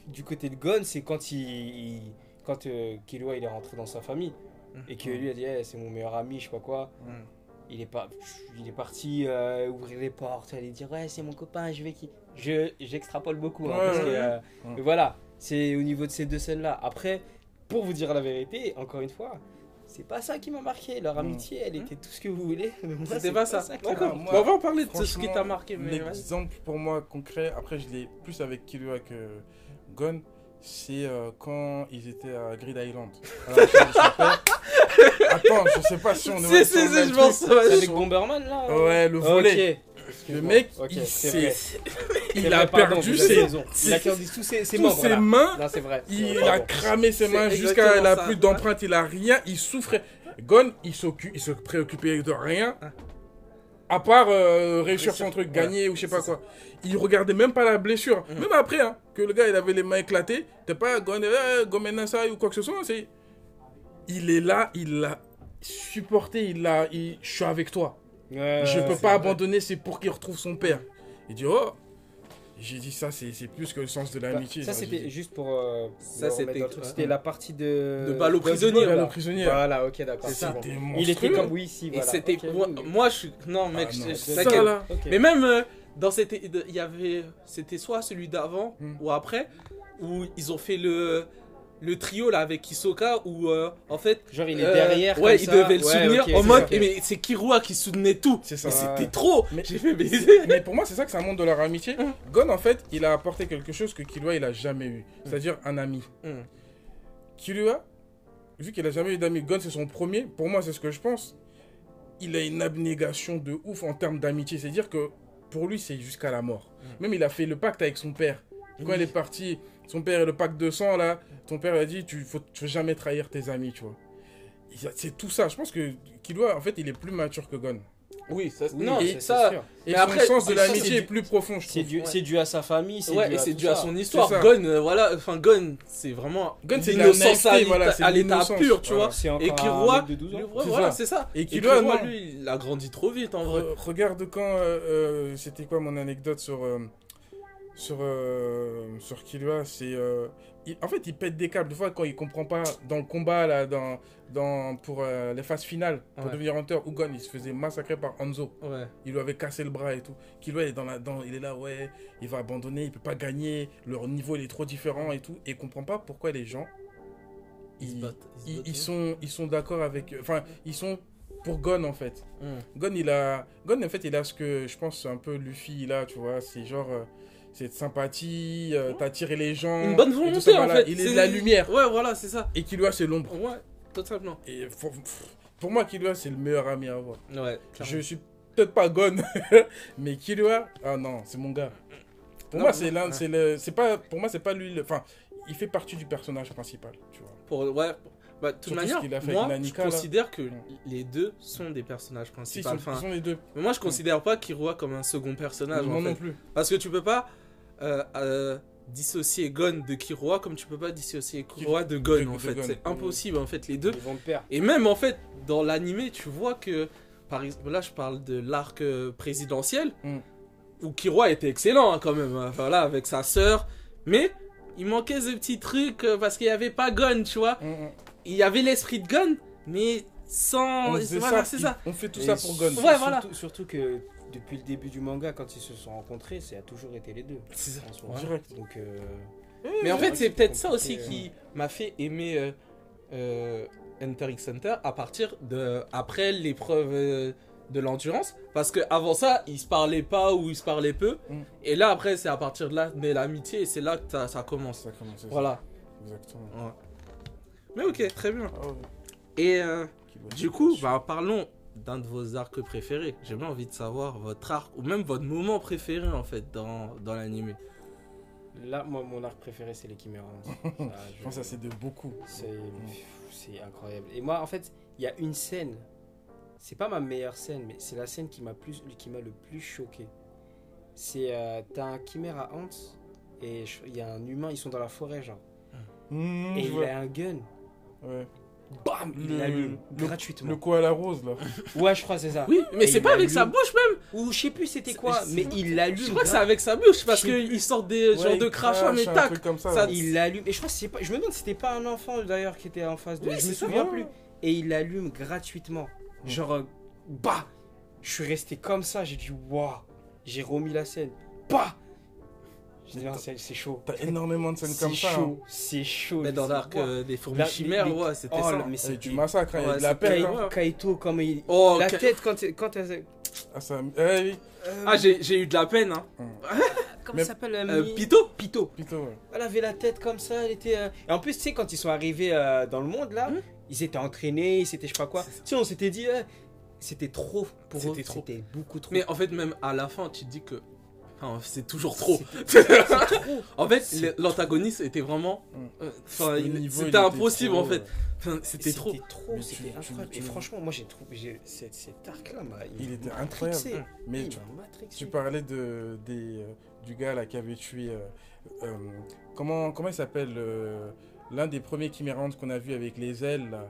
[SPEAKER 6] du côté de Gon, c'est quand il. il- quand euh, Killua il est rentré dans sa famille et que lui a dit Eh, c'est mon meilleur ami, je sais pas quoi. Il est, pas, il est parti euh, ouvrir les portes, aller dire ouais c'est mon copain, je vais qui. Je j'extrapole beaucoup hein,
[SPEAKER 5] Ouais,
[SPEAKER 6] parce que,
[SPEAKER 5] ouais,
[SPEAKER 6] euh,
[SPEAKER 5] ouais.
[SPEAKER 6] mais voilà, c'est au niveau de ces deux scènes là. Après, pour vous dire la vérité, encore une fois, c'est pas ça qui m'a marqué. Leur
[SPEAKER 5] Mm.
[SPEAKER 6] amitié, elle était tout ce que vous voulez.
[SPEAKER 4] C'était
[SPEAKER 6] c'est
[SPEAKER 4] pas ça. D'accord. Bon, on va en parler de ce qui t'a marqué. Mais.
[SPEAKER 5] L'exemple pour moi concret, après je l'ai plus avec Killua que Gon, c'est euh, quand ils étaient à Grid Island la recherche de son père. Attends, je sais pas si on
[SPEAKER 4] Si,
[SPEAKER 5] est
[SPEAKER 4] si, si,
[SPEAKER 5] même
[SPEAKER 4] je pense.
[SPEAKER 6] avec Bomberman là
[SPEAKER 5] Ouais, le volet. Le mec,
[SPEAKER 6] Ok,
[SPEAKER 5] il a
[SPEAKER 6] pardon,
[SPEAKER 5] perdu ses,
[SPEAKER 6] raison. Il a perdu tous ses, ses
[SPEAKER 5] tous
[SPEAKER 6] membres.
[SPEAKER 5] ses
[SPEAKER 6] là.
[SPEAKER 5] mains.
[SPEAKER 6] Non, c'est vrai.
[SPEAKER 5] Il a cramé ses mains jusqu'à
[SPEAKER 4] exactement
[SPEAKER 5] il a
[SPEAKER 4] ça.
[SPEAKER 5] plus d'empreintes, il a rien, il souffrait. Gon, il s'occupe, il se préoccupait de rien. À part euh, réussir son truc, gagner ou je sais pas quoi. Il regardait même pas la blessure.
[SPEAKER 4] Mhm.
[SPEAKER 5] Même après, hein, que le gars il avait les mains éclatées, t'es pas Gon, euh, Gomenasai ou quoi que ce soit. C'est... Il est là, il l'a supporté, il l'a. il- Je suis avec toi.
[SPEAKER 6] Ouais,
[SPEAKER 5] je peux pas
[SPEAKER 6] vrai.
[SPEAKER 5] abandonner, c'est pour qu'il retrouve son père. Il dit, oh J'ai dit ça, c'est, plus que le sens de
[SPEAKER 6] Bah,
[SPEAKER 5] l'amitié.
[SPEAKER 6] Ça, c'était juste pour. euh,
[SPEAKER 4] Ça, c'était- ouais.
[SPEAKER 6] La partie de.
[SPEAKER 4] De balle aux
[SPEAKER 6] Dodgeball,
[SPEAKER 4] prisonniers,
[SPEAKER 6] là.
[SPEAKER 5] Balle aux prisonniers.
[SPEAKER 6] Voilà, ok, d'accord.
[SPEAKER 5] C'était
[SPEAKER 6] Il était comme. Oui, si,
[SPEAKER 4] Et
[SPEAKER 6] voilà.
[SPEAKER 4] c'était. Moi, moi, je suis. Non, mec,
[SPEAKER 5] Ah non,
[SPEAKER 4] je-
[SPEAKER 5] ça, là.
[SPEAKER 4] Mais même euh, dans cette. Il y avait. C'était soit celui d'avant
[SPEAKER 5] Hmm.
[SPEAKER 4] ou après, où ils ont fait le. Le trio là avec Hisoka où euh, en fait
[SPEAKER 6] Genre, il est
[SPEAKER 4] euh,
[SPEAKER 6] derrière.
[SPEAKER 4] ouais
[SPEAKER 6] comme
[SPEAKER 4] il
[SPEAKER 6] ça.
[SPEAKER 4] devait le
[SPEAKER 6] Ouais,
[SPEAKER 4] soutenir en mode
[SPEAKER 6] ça.
[SPEAKER 4] mais c'est Kirua qui soutenait tout
[SPEAKER 5] C'est ça.
[SPEAKER 4] c'était trop
[SPEAKER 5] Mais-
[SPEAKER 4] j'ai fait baiser
[SPEAKER 5] Mais pour moi, c'est ça que ça montre de leur amitié.
[SPEAKER 4] Hum.
[SPEAKER 5] Gon, en fait, il a apporté quelque chose que Killua, il a jamais eu. C'est-à-dire un ami.
[SPEAKER 4] Hum.
[SPEAKER 5] Killua, vu qu'il a jamais eu d'amis, Gon, c'est son premier. Pour moi, c'est ce que je pense. Il a une abnégation de ouf en termes d'amitié. C'est-à-dire que pour lui, c'est jusqu'à la mort. Même, il a fait le pacte avec son père. Quand il est parti, son père, le pacte de sang, là, ton père a dit tu faut, tu faut jamais trahir tes amis, tu vois. C'est tout ça. Je pense que Killua, en fait, il est plus mature que Gon.
[SPEAKER 4] oui ça
[SPEAKER 6] Oui,
[SPEAKER 4] non
[SPEAKER 6] c'est-
[SPEAKER 4] et ça
[SPEAKER 6] sûr.
[SPEAKER 5] Et
[SPEAKER 4] Mais
[SPEAKER 5] son
[SPEAKER 4] après,
[SPEAKER 5] sens de l'amitié est plus profond, je
[SPEAKER 6] C'est
[SPEAKER 5] trouve.
[SPEAKER 6] dû, c'est dû à sa famille. c'est
[SPEAKER 4] ouais
[SPEAKER 6] dû
[SPEAKER 4] et c'est dû à son histoire. Gon euh, voilà enfin Gon c'est vraiment
[SPEAKER 5] Gon, c'est
[SPEAKER 4] l'innocence à l'état- pur tu
[SPEAKER 5] Voilà.
[SPEAKER 4] vois et
[SPEAKER 6] un
[SPEAKER 4] Killua
[SPEAKER 6] mec de 12 ans.
[SPEAKER 4] ouais,
[SPEAKER 5] C'est
[SPEAKER 4] voilà
[SPEAKER 5] ça.
[SPEAKER 4] c'est ça
[SPEAKER 5] Et non.
[SPEAKER 4] lui il a grandi trop vite en vrai
[SPEAKER 5] Re- regarde quand. euh, euh, C'était quoi mon anecdote sur. Euh, sur. euh, sur Killua C'est. euh, en fait, il pète des câbles. Des fois, quand il comprend pas dans le combat, là, dans, dans, pour euh, les phases finales, pour
[SPEAKER 4] Ouais.
[SPEAKER 5] devenir hunter, Ugon, il se faisait massacrer par Hanzo.
[SPEAKER 4] ouais
[SPEAKER 5] Il lui avait cassé le bras et tout. Killua, il est, dans la, dans, il est là, ouais, il va abandonner, il peut pas gagner, leur niveau, il est trop différent et tout. Et il comprend pas pourquoi les gens.
[SPEAKER 4] ils
[SPEAKER 5] Ils,
[SPEAKER 4] battent
[SPEAKER 5] sont, ils sont d'accord avec. Enfin, ils sont pour Gon, en fait.
[SPEAKER 4] Hum.
[SPEAKER 5] Gon, il a. Gon, en fait, il a ce que je pense un peu Luffy, il a, tu vois. C'est genre. Cette sympathie, euh, t'attirer les gens.
[SPEAKER 4] Une bonne volonté
[SPEAKER 5] ça,
[SPEAKER 4] en
[SPEAKER 5] voilà.
[SPEAKER 4] fait.
[SPEAKER 5] Il est de la lumière.
[SPEAKER 4] Ouais, voilà, c'est ça.
[SPEAKER 5] Et Killua, c'est l'ombre.
[SPEAKER 4] Ouais, totalement.
[SPEAKER 5] Et pour, pour moi, Killua, c'est le meilleur ami à avoir.
[SPEAKER 4] Ouais,
[SPEAKER 5] Je suis peut-être pas Gon, mais Killua, ah non, c'est mon gars. Pour
[SPEAKER 4] Non,
[SPEAKER 5] moi, c'est l'un, c'est le, c'est pas, pour moi, c'est pas lui. Enfin, il fait partie du personnage principal, tu vois.
[SPEAKER 4] Pour, ouais, bah, de toute manière, moi, je
[SPEAKER 5] Nanika, là.
[SPEAKER 4] considère que les deux sont des personnages
[SPEAKER 5] Si, ils
[SPEAKER 4] principaux.
[SPEAKER 5] sont,
[SPEAKER 4] Enfin,
[SPEAKER 5] ils sont les deux.
[SPEAKER 4] mais moi, je considère pas Killua comme un second personnage.
[SPEAKER 5] Moi
[SPEAKER 4] en
[SPEAKER 5] non plus.
[SPEAKER 4] Parce que tu peux pas euh, euh, dissocier Gon de Killua comme tu peux pas dissocier Killua de Gon,
[SPEAKER 5] de-
[SPEAKER 4] en
[SPEAKER 5] de
[SPEAKER 4] fait. C'est impossible, en fait, les deux.
[SPEAKER 6] Ils vont de pair.
[SPEAKER 4] Et même, en fait, dans l'animé, tu vois que, par exemple, là, je parle de l'arc euh, présidentiel,
[SPEAKER 5] Mm.
[SPEAKER 4] où Killua était excellent, hein, quand même, hein, enfin, là, avec sa sœur. Mais, il manquait ce petit truc, euh, parce qu'il y avait pas Gon, tu vois.
[SPEAKER 5] Mm, mm.
[SPEAKER 4] Il y avait l'esprit de Gon, mais sans...
[SPEAKER 5] On
[SPEAKER 4] Voilà,
[SPEAKER 5] ça,
[SPEAKER 4] c'est
[SPEAKER 5] il-
[SPEAKER 4] ça.
[SPEAKER 5] On fait tout
[SPEAKER 6] Et
[SPEAKER 5] ça pour Gon.
[SPEAKER 6] sur-
[SPEAKER 4] Ouais,
[SPEAKER 6] surtout,
[SPEAKER 4] voilà.
[SPEAKER 6] Surtout que depuis le début du manga, quand ils se sont rencontrés, ça a toujours été les deux.
[SPEAKER 4] C'est ça.
[SPEAKER 6] en. Donc, euh,
[SPEAKER 4] Mais en fait, c'est peut-être ça aussi
[SPEAKER 6] compliqué,
[SPEAKER 4] qui m'a fait aimer euh, euh, Enter X Hunter à partir de après l'épreuve euh, de l'endurance, parce que avant ça, ils se parlaient pas ou ils se parlaient peu,
[SPEAKER 5] Mm.
[SPEAKER 4] et là après, c'est à partir de là naît l'amitié c'est là que ça, ça commence.
[SPEAKER 5] Ça commence. c'est ça.
[SPEAKER 4] Voilà.
[SPEAKER 5] Exactement.
[SPEAKER 4] Ouais. Mais ok, très bien.
[SPEAKER 5] Ouais.
[SPEAKER 4] Et euh, du coup, bah, parlons d'un de vos arcs préférés. J'ai bien envie de savoir votre arc ou même votre moment préféré en fait dans, dans l'anime.
[SPEAKER 6] là, moi, mon arc préféré, c'est les Chimérans. Ça,
[SPEAKER 5] Je pense que ça, c'est de beaucoup.
[SPEAKER 6] C'est c'est incroyable. Et moi, en fait, il y a une scène. C'est pas ma meilleure scène, mais c'est la scène qui m'a plus, qui m'a le plus choqué. C'est euh, t'as un chimère à Hans et je- il y a un humain. Ils sont dans la forêt, genre.
[SPEAKER 5] Mmh,
[SPEAKER 6] Et
[SPEAKER 5] je
[SPEAKER 6] il
[SPEAKER 5] vois.
[SPEAKER 6] a un gun.
[SPEAKER 5] Ouais.
[SPEAKER 6] Bam, il l'allume
[SPEAKER 5] le-
[SPEAKER 6] gratuitement.
[SPEAKER 5] Le koala rose, là.
[SPEAKER 6] Ouais, je crois c'est ça.
[SPEAKER 4] Oui, mais c'est pas avec sa bouche même.
[SPEAKER 6] Ou je sais plus c'était quoi, mais il l'allume.
[SPEAKER 4] Je crois que c'est avec sa bouche parce qu'il sort des genres de crachats, mais tac.
[SPEAKER 6] Il l'allume. Et je crois c'est pas. Je me demande si c'était pas un enfant d'ailleurs qui était en face de.
[SPEAKER 4] Oui,
[SPEAKER 6] je me souviens plus. Et il l'allume gratuitement.
[SPEAKER 5] Mm.
[SPEAKER 6] Genre, euh, bah Je suis resté comme ça, j'ai dit waouh J'ai remis la scène. Bah c'est c'est chaud.
[SPEAKER 5] T'as énormément de scènes
[SPEAKER 6] C'est
[SPEAKER 5] comme ça. hein.
[SPEAKER 6] chaud, c'est chaud.
[SPEAKER 4] Mais dans l'arc euh, des fourmis chimères, ouais, c'était
[SPEAKER 6] Oh,
[SPEAKER 4] ça.
[SPEAKER 6] là, mais c'est
[SPEAKER 5] du massacre, hein, il y a de la peine. Hein.
[SPEAKER 6] Kaito, comme il.
[SPEAKER 4] Oh,
[SPEAKER 6] la
[SPEAKER 4] Ka-
[SPEAKER 6] tête, quand, quand elle.
[SPEAKER 5] Ah, ça... eh oui,
[SPEAKER 6] euh,
[SPEAKER 4] Ah, j'ai eu de la peine, hein.
[SPEAKER 6] Comment
[SPEAKER 5] Mais-
[SPEAKER 6] ça s'appelle
[SPEAKER 4] Euh,
[SPEAKER 6] Mi-
[SPEAKER 4] Pito
[SPEAKER 6] Pito.
[SPEAKER 5] ouais.
[SPEAKER 6] Elle avait la tête comme ça, elle était. euh, Et en plus, tu sais, quand ils sont arrivés euh, dans le monde là,
[SPEAKER 4] Hmm.
[SPEAKER 6] ils étaient entraînés, c'était je sais pas quoi.
[SPEAKER 4] C'est.
[SPEAKER 6] Tu sais, on s'était dit, euh, c'était trop pour eux.
[SPEAKER 4] C'était trop.
[SPEAKER 6] C'était beaucoup trop.
[SPEAKER 4] Mais en fait, même à la fin, tu te dis que. C'est toujours trop. En fait, l'antagoniste était vraiment.
[SPEAKER 5] Mm.
[SPEAKER 4] euh, Enfin, il-
[SPEAKER 5] il
[SPEAKER 4] c'était
[SPEAKER 5] était
[SPEAKER 4] impossible
[SPEAKER 5] trop,
[SPEAKER 4] en fait. Enfin, c'était trop.
[SPEAKER 6] C'était trop, c'était incroyable.
[SPEAKER 5] tu-
[SPEAKER 6] Et franchement, moi j'ai trouvé. Cet, cet arc-là, m'a-
[SPEAKER 5] Il était incroyable.
[SPEAKER 6] matrixé.
[SPEAKER 5] Mais
[SPEAKER 6] Il
[SPEAKER 5] tu, parlais de, des, euh, du gars là qui avait tué. euh, euh, comment, comment il s'appelle euh, L'un des premiers Chimérantes qu'on a vu avec les ailes là.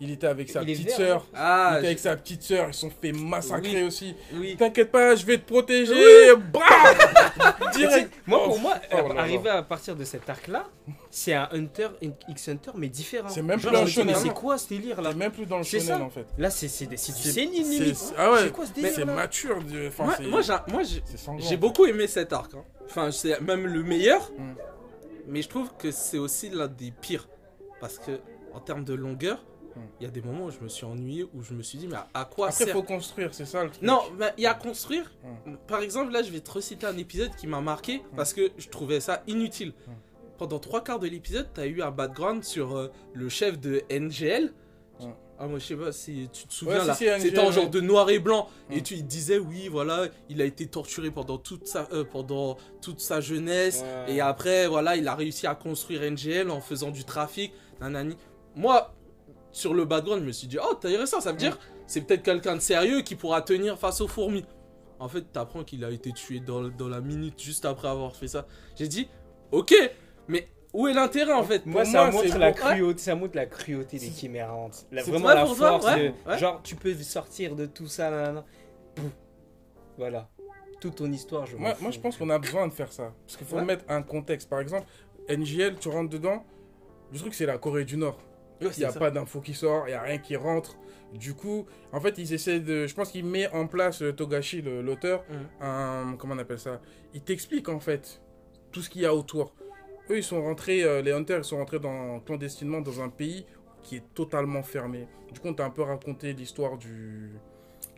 [SPEAKER 5] Il était avec sa
[SPEAKER 6] Il
[SPEAKER 5] petite sœur. Il
[SPEAKER 4] Ah,
[SPEAKER 5] était avec sa petite sœur. Ils se sont fait massacrer aussi.
[SPEAKER 4] oui.
[SPEAKER 5] T'inquiète pas, je vais te protéger. Bam Direct.
[SPEAKER 6] Moi,
[SPEAKER 5] Oh,
[SPEAKER 6] pour moi,
[SPEAKER 5] oh là.
[SPEAKER 6] arriver à partir de cet arc-là, c'est un Hunter, un X-Hunter, mais différent.
[SPEAKER 5] C'est même
[SPEAKER 6] Genre,
[SPEAKER 5] plus un shonen.
[SPEAKER 6] c'est quoi ce délire là?
[SPEAKER 5] T'es même plus dans le
[SPEAKER 6] C'est
[SPEAKER 5] shonen en fait.
[SPEAKER 6] Là, c'est c'est c'est du
[SPEAKER 5] C'est- c'est-
[SPEAKER 6] limite.
[SPEAKER 5] Ah ouais.
[SPEAKER 6] C'est quoi ce délire
[SPEAKER 5] C'est mature.
[SPEAKER 4] Moi,
[SPEAKER 5] c'est-
[SPEAKER 4] moi, j'ai-
[SPEAKER 5] c'est
[SPEAKER 4] beaucoup aimé cet arc. hein. Enfin, c'est même le meilleur.
[SPEAKER 5] Mm.
[SPEAKER 4] Mais je trouve que c'est aussi l'un des pires. Parce que, en termes de longueur. Il y a des moments où je me suis ennuyé, où je me suis dit, mais à- à quoi
[SPEAKER 5] Après,
[SPEAKER 4] sert
[SPEAKER 5] faut construire, c'est ça le truc.
[SPEAKER 4] Non, mais il y a à construire.
[SPEAKER 5] Mm.
[SPEAKER 4] Par exemple, là, je vais te reciter un épisode qui m'a marqué parce que je trouvais ça inutile.
[SPEAKER 5] Mm.
[SPEAKER 4] Pendant trois quarts de l'épisode, tu as eu un background sur euh, le chef de NGL. Ah, moi, je sais pas si tu te souviens
[SPEAKER 5] Ouais,
[SPEAKER 4] là.
[SPEAKER 5] si,
[SPEAKER 4] C'était en genre de noir et blanc. Et tu il disait, oui, voilà, il a été torturé pendant toute sa, euh, pendant toute sa jeunesse.
[SPEAKER 6] Ouais.
[SPEAKER 4] Et après, voilà, il a réussi à construire NGL en faisant du trafic. Nanani. Moi, sur le background, je me suis dit, oh, intéressant, ça veut dire c'est peut-être quelqu'un de sérieux qui pourra tenir face aux fourmis. En fait, t'apprends qu'il a été tué dans, dans la minute juste après avoir fait ça. J'ai dit, ok, mais où est l'intérêt en fait?
[SPEAKER 6] Moi, ça montre la cruauté, ça montre la cruauté des chimérantes. La-
[SPEAKER 4] C'est
[SPEAKER 6] vraiment
[SPEAKER 4] vrai
[SPEAKER 6] la
[SPEAKER 4] pour toi,
[SPEAKER 6] force
[SPEAKER 4] ouais,
[SPEAKER 6] de,
[SPEAKER 4] ouais.
[SPEAKER 6] genre tu peux sortir de tout ça là, là, là. Pouf. Voilà. Toute ton histoire, je
[SPEAKER 5] Moi, moi, je pense qu'on a besoin de faire ça. Parce qu'il faut
[SPEAKER 4] Ouais.
[SPEAKER 5] mettre un contexte. Par exemple, NGL, tu rentres dedans. Le truc, c'est la Corée du Nord.
[SPEAKER 4] Ouais,
[SPEAKER 5] Il
[SPEAKER 4] c'est
[SPEAKER 5] n'y a
[SPEAKER 4] ça.
[SPEAKER 5] pas d'info qui sort, il n'y a rien qui rentre. Du coup, en fait, ils essaient de. Je pense qu'il met en place, euh, Togashi, l'auteur, un. Comment on appelle ça? Il t'explique, en fait, tout ce qu'il y a autour. Eux, ils sont rentrés, euh, les Hunters, ils sont rentrés dans, clandestinement dans un pays qui est totalement fermé. Du coup, on t'a un peu raconté l'histoire du.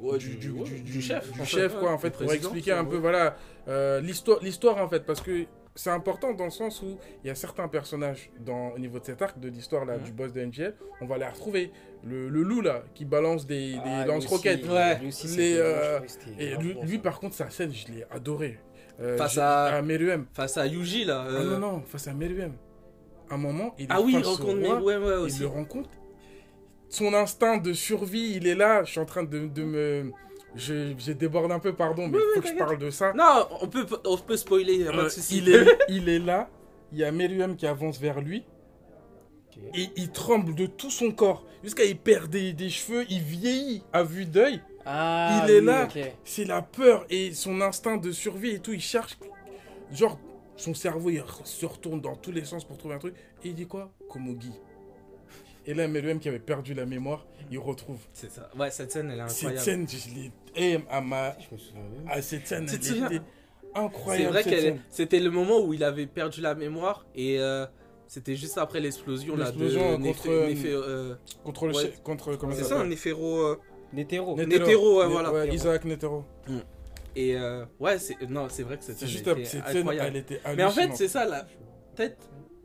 [SPEAKER 4] Ouais,
[SPEAKER 5] du,
[SPEAKER 4] du-
[SPEAKER 5] du,
[SPEAKER 4] ouais,
[SPEAKER 5] du-
[SPEAKER 4] du chef,
[SPEAKER 5] du chef, quoi,
[SPEAKER 4] ouais,
[SPEAKER 5] en fait, pour expliquer un
[SPEAKER 4] ouais.
[SPEAKER 5] peu, voilà, euh, l'histoire, l'histoire, en fait, parce que c'est important dans le sens où il y a certains personnages dans, au niveau de cet arc de l'histoire là
[SPEAKER 4] Mhm.
[SPEAKER 5] du boss de NGL, on va les retrouver. Le, le loup là, qui balance des, des
[SPEAKER 6] Ah, lui
[SPEAKER 5] lance-roquettes.
[SPEAKER 4] Ouais.
[SPEAKER 5] Les, euh, Et lui, par contre, sa scène, je l'ai adoré. Euh,
[SPEAKER 4] Face à-
[SPEAKER 5] Meruem.
[SPEAKER 4] Face à Yuji, là.
[SPEAKER 5] Ah
[SPEAKER 4] euh,
[SPEAKER 5] non, non, face à Meruem. Un moment, il est
[SPEAKER 4] Ah oui, il rencontre
[SPEAKER 5] roi,
[SPEAKER 4] Ouais, ouais,
[SPEAKER 5] il
[SPEAKER 4] aussi.
[SPEAKER 5] le rencontre. Son instinct de survie, il est là. Je suis en train de, de me. Je, je déborde un peu, pardon, mais il faut que je parle de ça.
[SPEAKER 4] Non, on peut, on peut spoiler, y a pas
[SPEAKER 5] Euh,
[SPEAKER 4] de souci.
[SPEAKER 5] il, est, il est là. Il y a Meruem qui avance vers lui. Et il tremble de tout son corps. Jusqu'à il perd des, des cheveux. Il vieillit à vue d'œil.
[SPEAKER 6] Ah,
[SPEAKER 5] il est
[SPEAKER 6] oui,
[SPEAKER 5] là. C'est la peur et son instinct de survie et tout. Il cherche. Genre, son cerveau, il se retourne dans tous les sens pour trouver un truc. Et il dit quoi? Komogi. Et là, Meruem qui avait perdu la mémoire, il retrouve.
[SPEAKER 4] C'est ça. Ouais, cette scène, elle est
[SPEAKER 5] Cette
[SPEAKER 4] incroyable.
[SPEAKER 5] scène, je l'ai. eh, à ma.
[SPEAKER 6] Je me souviens même.
[SPEAKER 5] À cette scène, elle était
[SPEAKER 4] C'est
[SPEAKER 5] incroyable.
[SPEAKER 4] vrai
[SPEAKER 5] cette
[SPEAKER 4] qu'elle c'était le moment où il avait perdu la mémoire et euh, c'était juste après l'explosion là de
[SPEAKER 5] contre, euh,
[SPEAKER 4] euh,
[SPEAKER 5] Contre le.
[SPEAKER 4] Ouais.
[SPEAKER 5] chef- Contre. Comment
[SPEAKER 4] c'est
[SPEAKER 5] ça
[SPEAKER 4] un euh,
[SPEAKER 6] Netero.
[SPEAKER 5] Netero.
[SPEAKER 4] Ouais, voilà.
[SPEAKER 5] Isaac Netero.
[SPEAKER 4] et euh, ouais c'est non c'est vrai que cette
[SPEAKER 5] C'est
[SPEAKER 4] scène
[SPEAKER 5] juste
[SPEAKER 4] était
[SPEAKER 5] cette scène,
[SPEAKER 4] incroyable.
[SPEAKER 5] elle était
[SPEAKER 4] mais en fait c'est ça là peut-être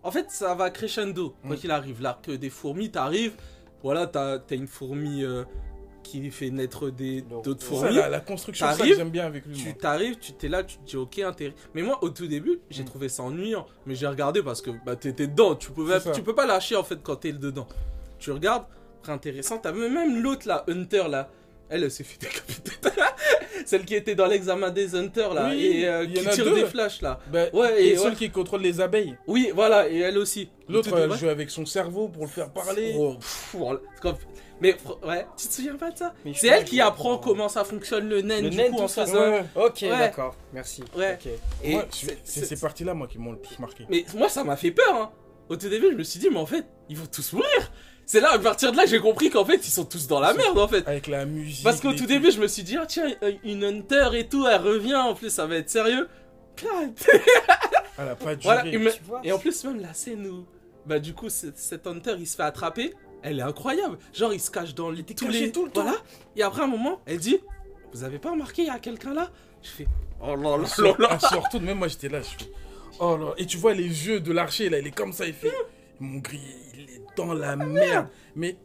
[SPEAKER 4] en fait ça va crescendo quand
[SPEAKER 5] Mm.
[SPEAKER 4] il arrive l'arc des fourmis t'arrives voilà t'as as une fourmi euh, qui fait naître d'autres
[SPEAKER 5] C'est ça,
[SPEAKER 4] fourmis
[SPEAKER 5] la, la construction, ça j'aime bien avec lui.
[SPEAKER 4] tu t'arrives, tu t'es là, tu te dis ok intérêt. Mais moi au tout début, j'ai
[SPEAKER 5] Mm.
[SPEAKER 4] trouvé ça ennuyant, mais j'ai regardé parce que bah t'étais dedans, tu pouvais, tu peux pas lâcher en fait quand t'es dedans. Tu regardes, très intéressant. T'avais même l'autre là, Hunter là, elle, elle s'est fait décapiter. Celle qui était dans l'examen des Hunters là
[SPEAKER 5] Oui,
[SPEAKER 4] et euh, qui tire
[SPEAKER 5] deux.
[SPEAKER 4] des flashs là.
[SPEAKER 5] Bah,
[SPEAKER 4] Ouais,
[SPEAKER 5] et,
[SPEAKER 4] et
[SPEAKER 5] celle
[SPEAKER 4] ouais.
[SPEAKER 5] qui contrôle les abeilles.
[SPEAKER 4] Oui, voilà, et elle aussi.
[SPEAKER 5] L'autre, elle joue avec son cerveau pour le faire parler.
[SPEAKER 4] Oh, pff, voilà. Comme- Mais ouais, tu te souviens pas de ça? C'est elle qui apprend comment ça fonctionne le naine
[SPEAKER 6] Le
[SPEAKER 4] du coup
[SPEAKER 6] tout
[SPEAKER 4] en
[SPEAKER 6] ça.
[SPEAKER 4] faisant.
[SPEAKER 5] Ouais.
[SPEAKER 6] Ok,
[SPEAKER 4] Ouais.
[SPEAKER 6] d'accord. Merci.
[SPEAKER 4] Ouais.
[SPEAKER 6] Ok.
[SPEAKER 4] Et c'est-
[SPEAKER 5] ces parties-là, moi, qui m'ont le plus marqué.
[SPEAKER 4] Mais moi, ça m'a fait peur. Hein. Au tout début, je me suis dit, mais en fait, ils vont tous mourir. C'est là, à partir de là, j'ai compris qu'en fait, ils sont tous dans la merde, en fait.
[SPEAKER 5] Avec la musique.
[SPEAKER 4] Parce qu'au tout début, je me suis dit, ah tiens, une Hunter et tout, elle revient, en plus, ça va être sérieux.
[SPEAKER 5] Elle a pas duré.
[SPEAKER 4] Voilà,
[SPEAKER 6] Tu vois,
[SPEAKER 4] Et en plus, même la scène où, bah, du coup, cet cet Hunter, il se fait attraper, elle est incroyable. Genre, il se cache dans les, tous les.
[SPEAKER 5] tout le temps.
[SPEAKER 4] Voilà. Et après, un moment, elle dit, vous avez pas remarqué, il y a quelqu'un là? Je fais, oh là là là là.
[SPEAKER 5] elle se retourne, même moi j'étais là. Je fais, oh là. Et tu vois les yeux de l'archer là, il est comme ça, il fait. Mon gris, il est dans la merde. Mais